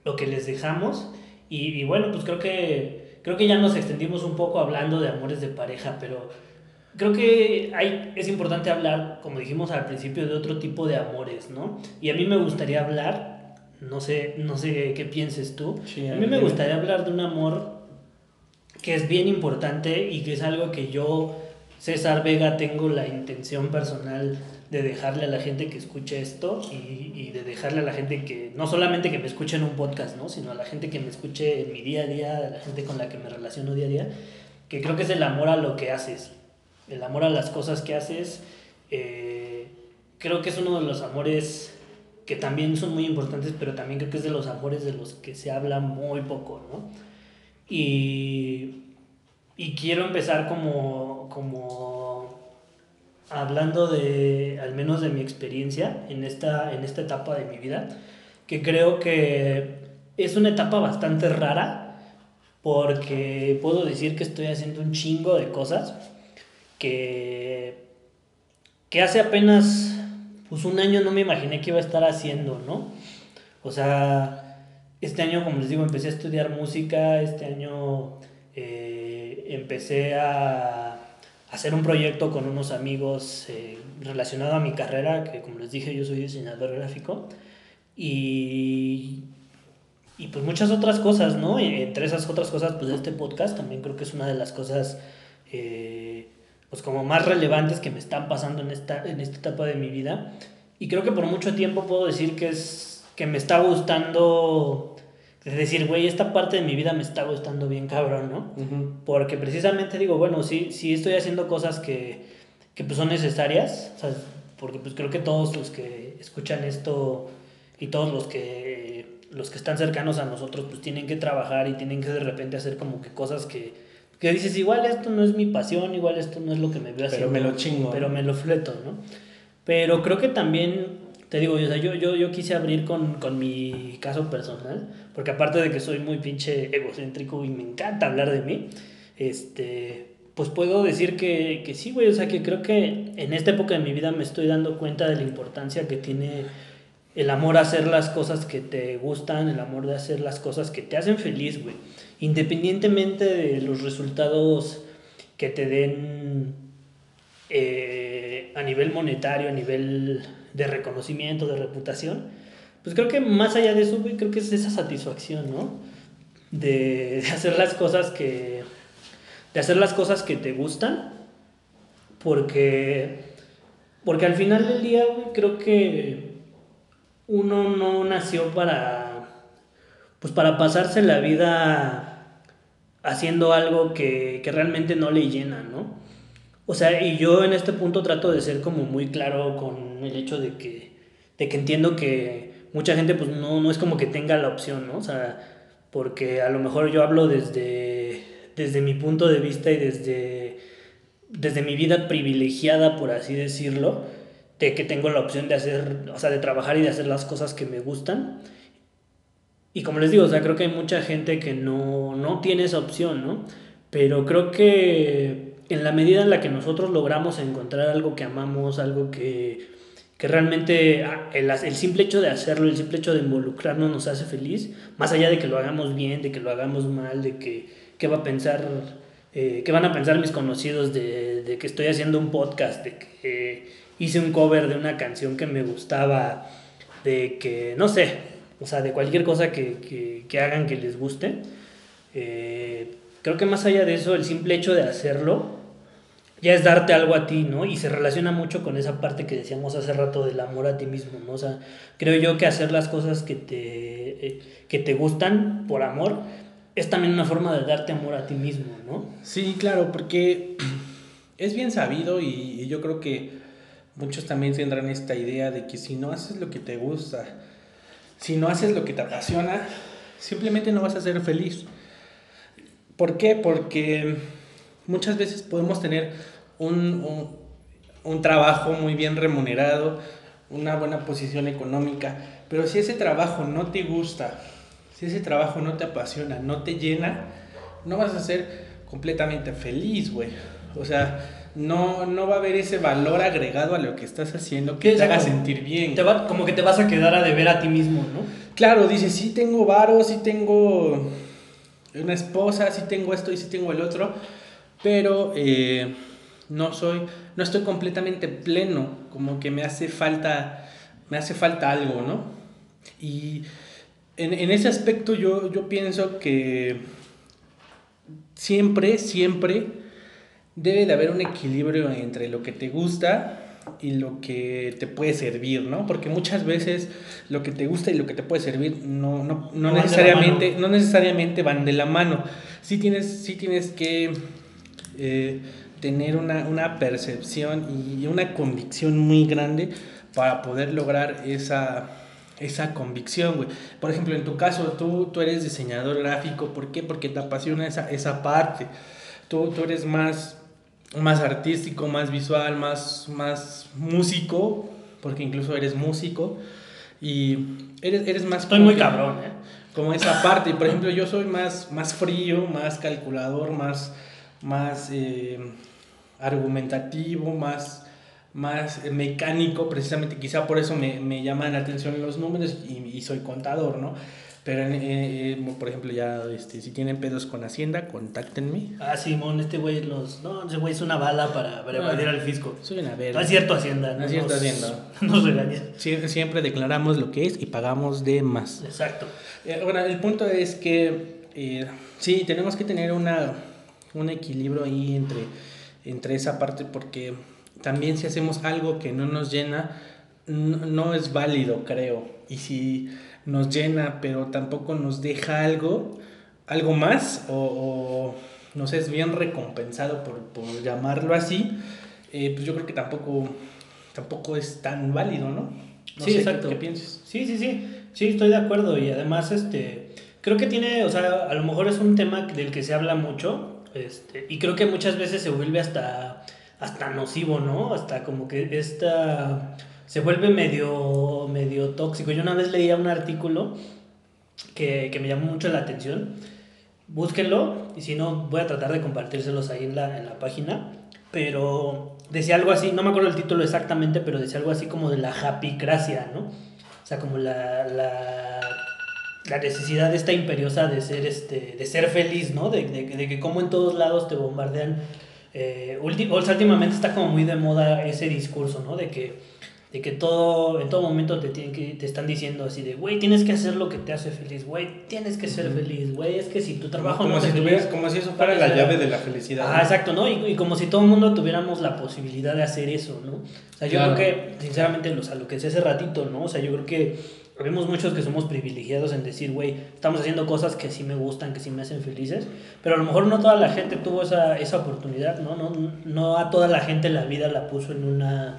lo que les dejamos. Y, y bueno, pues creo que, creo que ya nos extendimos un poco hablando de amores de pareja, pero creo que hay, es importante hablar, como dijimos al principio, de otro tipo de amores, ¿no? Y a mí me gustaría hablar, no sé, no sé qué pienses tú, Sí, a mí me gustaría hablar de un amor que es bien importante y que es algo que yo, César Vega, tengo la intención personal de dejarle a la gente que escuche esto y, y de dejarle a la gente que, no solamente que me escuche en un podcast, ¿no? sino a la gente que me escuche en mi día a día, a la gente con la que me relaciono día a día, que creo que es el amor a lo que haces, el amor a las cosas que haces. eh, creo que es uno de los amores que también son muy importantes, pero también creo que es de los amores de los que se habla muy poco, ¿no? Y, y quiero empezar como, como hablando de, al menos de mi experiencia en esta, en esta etapa de mi vida, que creo que es una etapa bastante rara, porque puedo decir que estoy haciendo un chingo de cosas que, que hace apenas pues un año no me imaginé que iba a estar haciendo, ¿no? O sea, este año, como les digo, empecé a estudiar música, este año eh, empecé a hacer un proyecto con unos amigos eh, relacionado a mi carrera, que como les dije, yo soy diseñador gráfico, y, y pues muchas otras cosas, ¿no? Y entre esas otras cosas, pues este podcast también creo que es una de las cosas... eh, pues como más relevantes que me están pasando en esta, en esta etapa de mi vida. Y creo que por mucho tiempo puedo decir que es que me está gustando de decir, güey, esta parte de mi vida me está gustando bien cabrón, ¿no? Porque precisamente digo, bueno, sí, sí estoy haciendo cosas que, que pues son necesarias, o sea, porque pues creo que todos los que escuchan esto y todos los que los que están cercanos a nosotros pues tienen que trabajar y tienen que de repente hacer como que cosas que, que dices, igual esto no es mi pasión, igual esto no es lo que me veo haciendo. Pero me lo chingo. Pero me lo fleto, ¿no? Pero creo que también, te digo, o sea, yo, yo, yo quise abrir con, con mi caso personal, porque aparte de que soy muy pinche egocéntrico y me encanta hablar de mí, este, pues puedo decir que, que sí, güey, o sea, que creo que en esta época de mi vida me estoy dando cuenta de la importancia que tiene el amor a hacer las cosas que te gustan, el amor de hacer las cosas que te hacen feliz, güey. Independientemente de los resultados que te den eh, a nivel monetario, a nivel de reconocimiento, de reputación, pues creo que más allá de eso, güey, creo que es esa satisfacción, ¿no? De, hacer las cosas que... De hacer las cosas que te gustan, porque... Porque al final del día, güey, creo que uno no nació para, pues para pasarse la vida haciendo algo que, que, realmente no le llena, ¿no? O sea, y yo en este punto trato de ser como muy claro con el hecho de que, de que entiendo que mucha gente pues no, no es como que tenga la opción, ¿no? O sea, porque a lo mejor yo hablo desde, desde mi punto de vista y desde, desde mi vida privilegiada, por así decirlo, de que tengo la opción de hacer, o sea, de trabajar y de hacer las cosas que me gustan. Y como les digo, o sea, creo que hay mucha gente que no, no tiene esa opción, ¿no? Pero creo que en la medida en la que nosotros logramos encontrar algo que amamos, algo que, que realmente ah, el, el, simple hecho de hacerlo, el simple hecho de involucrarnos nos hace feliz, más allá de que lo hagamos bien, de que lo hagamos mal, de que qué va a pensar, eh, qué van a pensar mis conocidos de, que estoy haciendo un podcast, de que... Hice un cover de una canción que me gustaba, de que, no sé, o sea, de cualquier cosa que, que, que hagan que les guste. Eh, creo que más allá de eso, el simple hecho de hacerlo ya es darte algo a ti, ¿no? Y se relaciona mucho con esa parte que decíamos hace rato del amor a ti mismo, ¿no? O sea, creo yo que hacer las cosas que te, eh, que te gustan por amor es también una forma de darte amor a ti mismo, ¿no? Sí, claro, porque es bien sabido y, y yo creo que muchos también tendrán esta idea de que si no haces lo que te gusta, si no haces lo que te apasiona, simplemente no vas a ser feliz. ¿Por qué? Porque muchas veces podemos tener un, un, un, trabajo muy bien remunerado, una buena posición económica, pero si ese trabajo no te gusta, si ese trabajo no te apasiona, no te llena, no vas a ser completamente feliz, güey. O sea, no, no va a haber ese valor agregado a lo que estás haciendo que te haga sentir bien. Te va, como que te vas a quedar a deber a ti mismo, ¿no? Claro, dices, sí tengo varo, sí tengo una esposa, sí tengo esto y sí tengo el otro, pero eh, no soy, no estoy completamente pleno, como que me hace falta, me hace falta algo, ¿no? Y en, en ese aspecto yo, yo pienso que siempre, siempre debe de haber un equilibrio entre lo que te gusta y lo que te puede servir, ¿no? Porque muchas veces lo que te gusta y lo que te puede servir no, no, no, no necesariamente, no necesariamente van de la mano. Sí tienes, sí tienes que eh, tener una, una, percepción y una convicción muy grande para poder lograr esa, esa convicción, güey. Por ejemplo, en tu caso, tú, tú eres diseñador gráfico, ¿por qué? Porque te apasiona esa, esa parte. Tú, tú eres más más artístico, más visual, más, más músico, porque incluso eres músico y eres, eres más... Estoy muy cabrón, ¿eh? Como esa parte, por ejemplo, yo soy más, más frío, más calculador, más, más eh, argumentativo, más, más mecánico, precisamente quizá por eso me, me llaman la atención los números y, y soy contador, ¿no? Pero, eh, eh, por ejemplo, ya, este, si tienen pedos con Hacienda, contáctenme. Ah, Simón, este güey los... No, ese güey es una bala para, para ah, evadir al fisco. Soy una verga. No es cierto Hacienda. No, es cierto nos, Hacienda. Nos regaña. Siempre, siempre declaramos lo que es y pagamos de más. Exacto. Eh, bueno, el punto es que eh, sí, tenemos que tener una, un equilibrio ahí entre, entre esa parte porque también si hacemos algo que no nos llena, no, no es válido, creo. Y si nos llena, pero tampoco nos deja algo, algo más, o, o no sé, es bien recompensado por, por llamarlo así, eh, pues yo creo que tampoco, tampoco es tan válido, ¿no? No sí, sé, exacto. ¿Qué, qué piensas? Sí, sí, sí. Sí, estoy de acuerdo. Y además, este, creo que tiene, o sea, a lo mejor es un tema del que se habla mucho. Este, y creo que muchas veces se vuelve hasta, hasta nocivo, ¿no? Hasta como que esta se vuelve medio, medio tóxico. Yo una vez leía un artículo que, que me llamó mucho la atención. Búsquenlo y si no, voy a tratar de compartírselos ahí en la, en la página. Pero decía algo así, no me acuerdo el título exactamente, pero decía algo así como de la happycracia, ¿no? O sea, como la, la necesidad esta imperiosa de ser, este, de ser feliz, ¿no? De, de, de que como en todos lados te bombardean. Eh, últimamente está como muy de moda ese discurso, ¿no? De que, de que todo, en todo momento te, tienen que, te están diciendo así de, güey, tienes que hacer lo que te hace feliz, güey, tienes que ser feliz, güey, es que si tu trabajo como, no si te tuvieras- feliz, como si eso fuera la llave de la felicidad. Ah, ¿no? exacto, ¿no? Y, y como si todo el mundo tuviéramos la posibilidad de hacer eso, ¿no? O sea, yo Claro. creo que, sinceramente, o sea, lo que decía hace ratito, ¿no? O sea, yo creo que vemos muchos que somos privilegiados en decir, güey, estamos haciendo cosas que sí me gustan, que sí me hacen felices, pero a lo mejor no toda la gente tuvo esa, esa oportunidad, ¿no? ¿no? No a toda la gente la vida la puso en una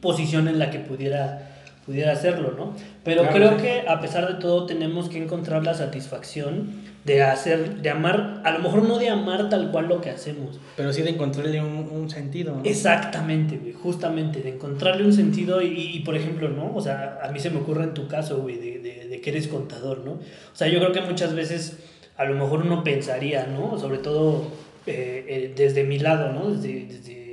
posición en la que pudiera pudiera hacerlo, ¿no? Pero Claro, creo sí. que a pesar de todo tenemos que encontrar la satisfacción de hacer, de amar, a lo mejor no de amar tal cual lo que hacemos, Pero sí de encontrarle un, un sentido, ¿no? Exactamente, güey, justamente, de encontrarle un sentido y, y, por ejemplo, ¿no? O sea, a mí se me ocurre en tu caso, güey, de, de, de que eres contador, ¿no? O sea, yo creo que muchas veces a lo mejor uno pensaría, ¿no? Sobre todo eh, eh, desde mi lado, ¿no? Desde, desde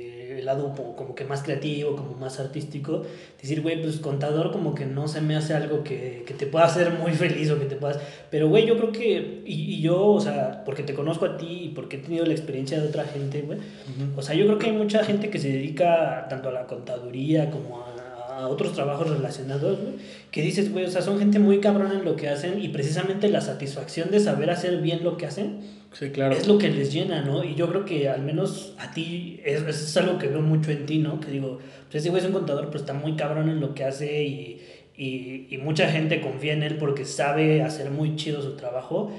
el lado como, que más creativo, como más artístico, decir, güey, pues contador como que no se me hace algo que, que te pueda hacer muy feliz o que te puedas... Pero, güey, yo creo que, y, y yo, o sea, porque te conozco a ti y porque he tenido la experiencia de otra gente, güey, Ujú. o sea, yo creo que hay mucha gente que se dedica tanto a la contaduría como a, a otros trabajos relacionados, güey, que dices, güey, o sea, son gente muy cabrona en lo que hacen y precisamente la satisfacción de saber hacer bien lo que hacen Sí, claro. es lo que les llena, ¿no? Y yo creo que al menos a ti, es, es algo que veo mucho en ti, ¿no? Que digo, pues ese güey es un contador, pero está muy cabrón en lo que hace y, y, y mucha gente confía en él porque sabe hacer muy chido su trabajo.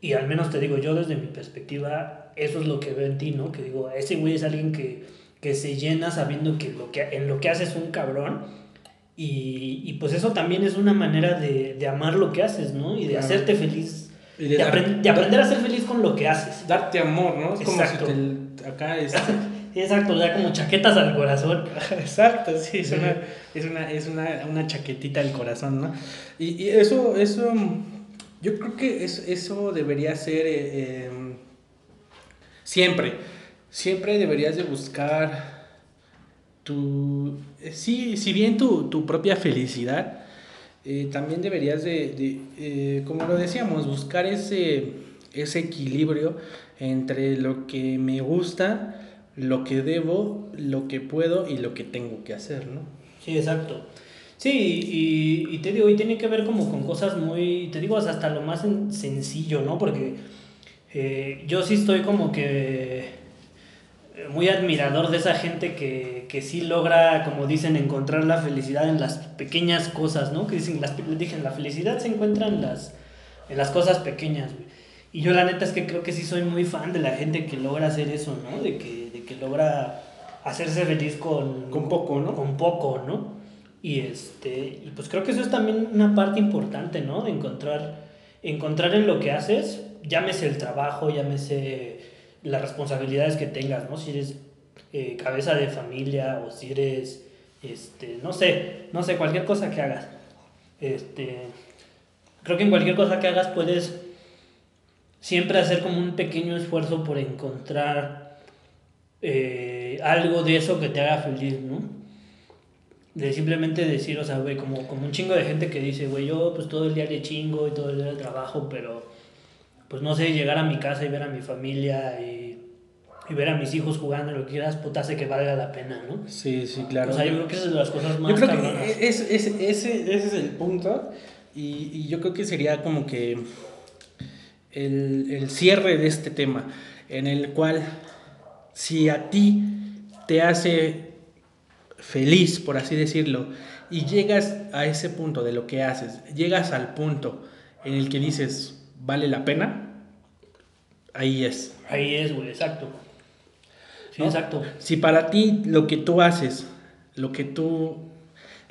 Y al menos te digo, yo desde mi perspectiva, eso es lo que veo en ti, ¿no? Que digo, ese güey es alguien que, que se llena sabiendo que, lo que en lo que hace es un cabrón. Y, y pues eso también es una manera de, de amar lo que haces, ¿no? Y de Claro. hacerte feliz. Y De, aprender a ser feliz con lo que haces. Darte amor, ¿no? Es Exacto. como si te, acá es... Sí, exacto, ya como chaquetas al corazón. Exacto, sí, es una, es una, es una, una chaquetita al corazón, ¿no? Y, y eso, eso, yo creo que es- eso debería ser eh, em, siempre, siempre deberías de buscar tu, eh, sí, si bien tu, tu propia felicidad, eh, también deberías de, de, eh, como lo decíamos, buscar ese, ese equilibrio entre lo que me gusta, lo que debo, lo que puedo y lo que tengo que hacer, ¿no? Sí, exacto. Sí, y, y te digo, y tiene que ver como con cosas muy, te digo, hasta lo más sen- sencillo, ¿no? Porque eh, yo sí estoy como que muy admirador de esa gente que, que sí logra, como dicen, encontrar la felicidad en las pequeñas cosas, ¿no? Que dicen, las, dicen la felicidad se encuentra en las, en las cosas pequeñas, güey. Y yo la neta es que creo que sí soy muy fan de la gente que logra hacer eso, ¿no? De que, de que logra hacerse feliz con, Con poco, ¿no? Con poco, ¿no? Y, este, y pues creo que eso es también una parte importante, ¿no? De encontrar, encontrar en lo que haces, llámese el trabajo, llámese las responsabilidades que tengas, ¿no? Si eres eh, cabeza de familia o si eres, este, no sé, no sé, cualquier cosa que hagas. Este, creo que en cualquier cosa que hagas puedes siempre hacer como un pequeño esfuerzo por encontrar eh, algo de eso que te haga feliz, ¿no? De simplemente decir, o sea, güey, como, como un chingo de gente que dice, güey, yo pues todo el día le chingo y todo el día le trabajo, pero pues no sé, llegar a mi casa y ver a mi familia y, y ver a mis hijos jugando, lo que quieras, puta, hace que valga la pena, ¿no? Sí, sí, claro. O sea, yo creo que son las cosas más Yo creo cabronas. que es, es- ese, ese es el punto y, y yo creo que sería como que el, el cierre de este tema en el cual si a ti te hace feliz, por así decirlo, y llegas a ese punto de lo que haces, llegas al punto en el que dices, vale la pena, ahí es. Ahí es, güey, exacto. Sí, ¿no? exacto. Si para ti lo que tú haces, lo que tú,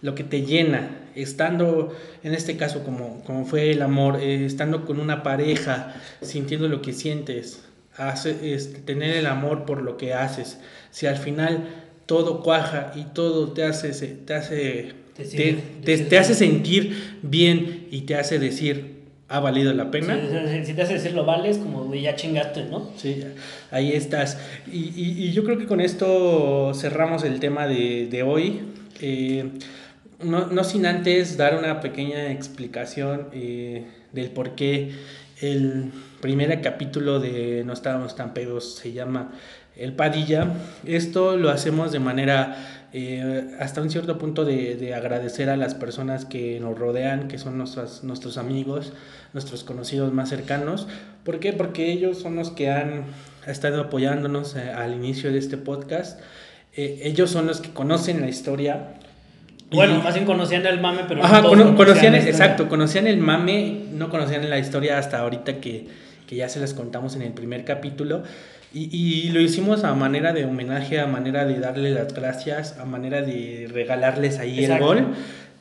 lo que te llena, estando, en este caso como, como fue el amor, eh, estando con una pareja, sintiendo lo que sientes, hace, este, tener el amor por lo que haces, si al final todo cuaja y todo te hace, te hace, Te te, hace sentir bien y te hace decir, ha valido la pena. Sí, si- te hace decir lo vales, como, güey, ya chingaste, ¿no? Sí, ahí estás. Y, y- y yo creo que con esto cerramos el tema de, de hoy. Eh, no, no sin antes dar una pequeña explicación eh, del por qué el primer capítulo de No estábamos tan pedos se llama El Padilla. Esto lo hacemos de manera eh, hasta un cierto punto de, de agradecer a las personas que nos rodean, que son nuestros, nuestros amigos, nuestros conocidos más cercanos. ¿Por qué? Porque ellos son los que han estado apoyándonos eh, al inicio de este podcast. Eh, ellos son los que conocen la historia. Bueno, Y- más bien conocían el mame, pero Ajá, no todos cono- conocían, historia. exacto, conocían el mame, no conocían la historia hasta ahorita que, que ya se las contamos en el primer capítulo. Y, y lo hicimos a manera de homenaje, a manera de darle las gracias, a manera de regalarles ahí Exacto. el gol.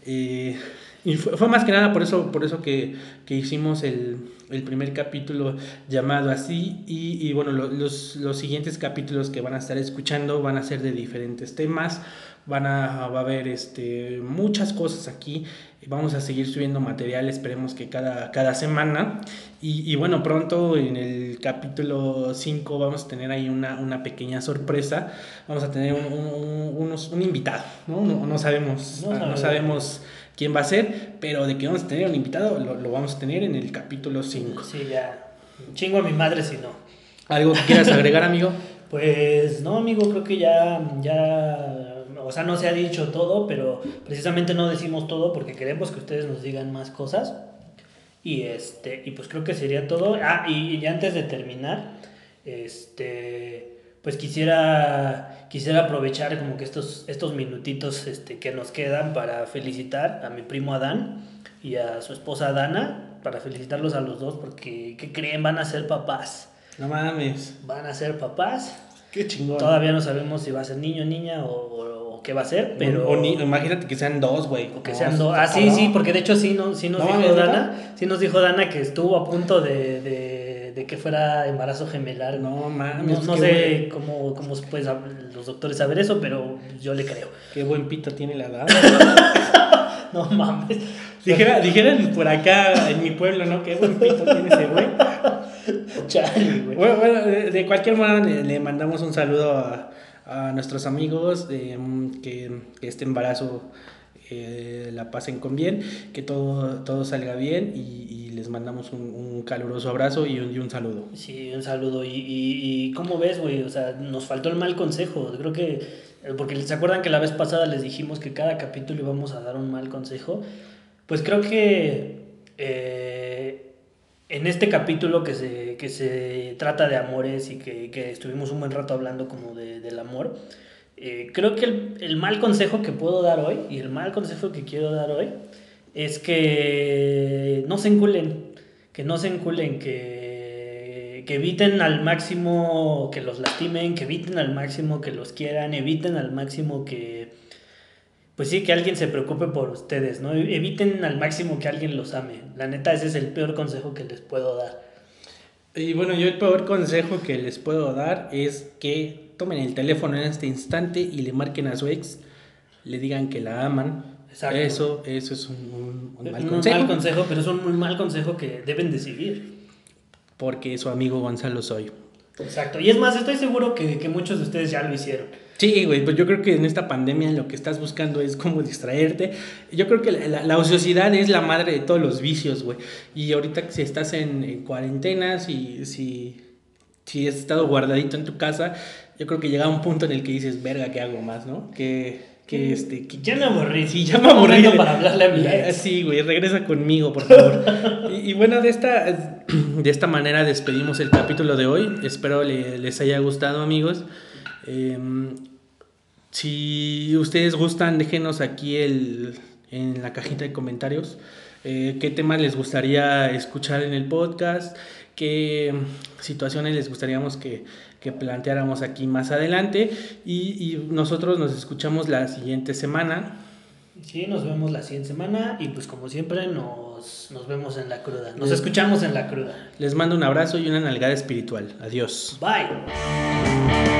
Eh, y fue, fue más que nada por eso, por eso que, que hicimos el, el primer capítulo llamado así. Y, y bueno, lo- los, los siguientes capítulos que van a estar escuchando van a ser de diferentes temas. Van a, va a haber este, muchas cosas aquí. Vamos a seguir subiendo material, esperemos que cada, cada semana. Y, y bueno, pronto en el capítulo 5 vamos a tener ahí una, una pequeña sorpresa. Vamos a tener un, un- unos- un invitado, ¿no? No, no sabemos, No no, sabemos. Quién va a ser, pero de que vamos a tener un invitado, lo, lo vamos a tener en el capítulo 5. Sí, ya. Chingo a mi madre si no. ¿Algo que quieras agregar, amigo? Pues no, amigo, creo que ya, ya, o sea, no se ha dicho todo, pero precisamente no decimos todo porque queremos que ustedes nos digan más cosas. Y este, y pues creo que sería todo. Ah, y, y antes de terminar, este, pues quisiera, quisiera aprovechar como que estos, estos minutitos este, que nos quedan para felicitar a mi primo Adán y a su esposa Dana, para felicitarlos a los dos porque, ¿qué creen? Van a ser papás. No mames. Van a ser papás. Qué chingón. Todavía no sabemos si va a ser niño, niña o, o- o qué va a ser, pero... O ni- imagínate que sean dos, güey. o que No, sean dos. Ah, sí, sí, porque de hecho sí, no, sí nos No, dijo. Dana, sí nos dijo Dana que estuvo a punto de, de, de que fuera embarazo gemelar. No mames. No, sé buen- cómo, cómo pues, los doctores saber eso, pero yo le creo. Qué buen pito tiene la edad. No mames. Dijera, dijeran por acá en mi pueblo, ¿no? Qué buen pito tiene ese güey. Chale, güey. Bueno, bueno, de, de cualquier manera le, le mandamos un saludo a, a nuestros amigos, eh, que, que este embarazo eh, la pasen con bien, que todo, todo salga bien y, y les mandamos un, un caluroso abrazo y un, y un saludo. Sí, un saludo. Y, y, y ¿cómo ves, güey? O sea, nos faltó el mal consejo. Creo que, eh, porque se acuerdan que la vez pasada les dijimos que cada capítulo íbamos a dar un mal consejo. Pues creo que eh, en este capítulo que se, que se trata de amores y que, que estuvimos un buen rato hablando como de, del amor, eh, creo que el, el mal consejo que puedo dar hoy y el mal consejo que quiero dar hoy es que no se enculen, que no se enculen, que, que eviten al máximo que los lastimen, que eviten al máximo que los quieran, eviten al máximo que, pues sí, que alguien se preocupe por ustedes, ¿no? Eviten al máximo que alguien los ame. La neta, ese es el peor consejo que les puedo dar. Y bueno, yo el peor consejo que les puedo dar es que tomen el teléfono en este instante y le marquen a su ex, le digan que la aman. Exacto. Eso, eso es un, un- un mal un consejo. mal consejo, pero es un muy mal consejo que deben de seguir. Porque su amigo Gonzalo soy. Exacto. Y es más, estoy seguro que, que muchos de ustedes ya lo hicieron. Sí, güey, pues yo creo que en esta pandemia lo que estás buscando es cómo distraerte. Yo creo que la, la- la ociosidad es la madre de todos los vicios, güey. Y ahorita que si estás en, en cuarentena, si, si, si has estado guardadito en tu casa, yo creo que llega un punto en el que dices, verga, ¿qué hago más, no? Que, que este... que- Ya me aburrí. Sí, ya me aburrí. Para hablarle a mi Ya, ex. Sí, güey, regresa conmigo, por favor. y, y bueno, de esta, de esta manera despedimos el capítulo de hoy. Espero le- les haya gustado, amigos. Eh, si ustedes gustan, déjenos aquí el, en la cajita de comentarios eh, qué temas les gustaría escuchar en el podcast, qué situaciones les gustaríamos que, que planteáramos aquí más adelante y, y nosotros nos escuchamos la siguiente semana. Sí, nos vemos la siguiente semana y pues como siempre nos, nos vemos en la cruda. Nos escuchamos en la cruda. Les mando un abrazo y una nalgada espiritual. Adiós. Bye.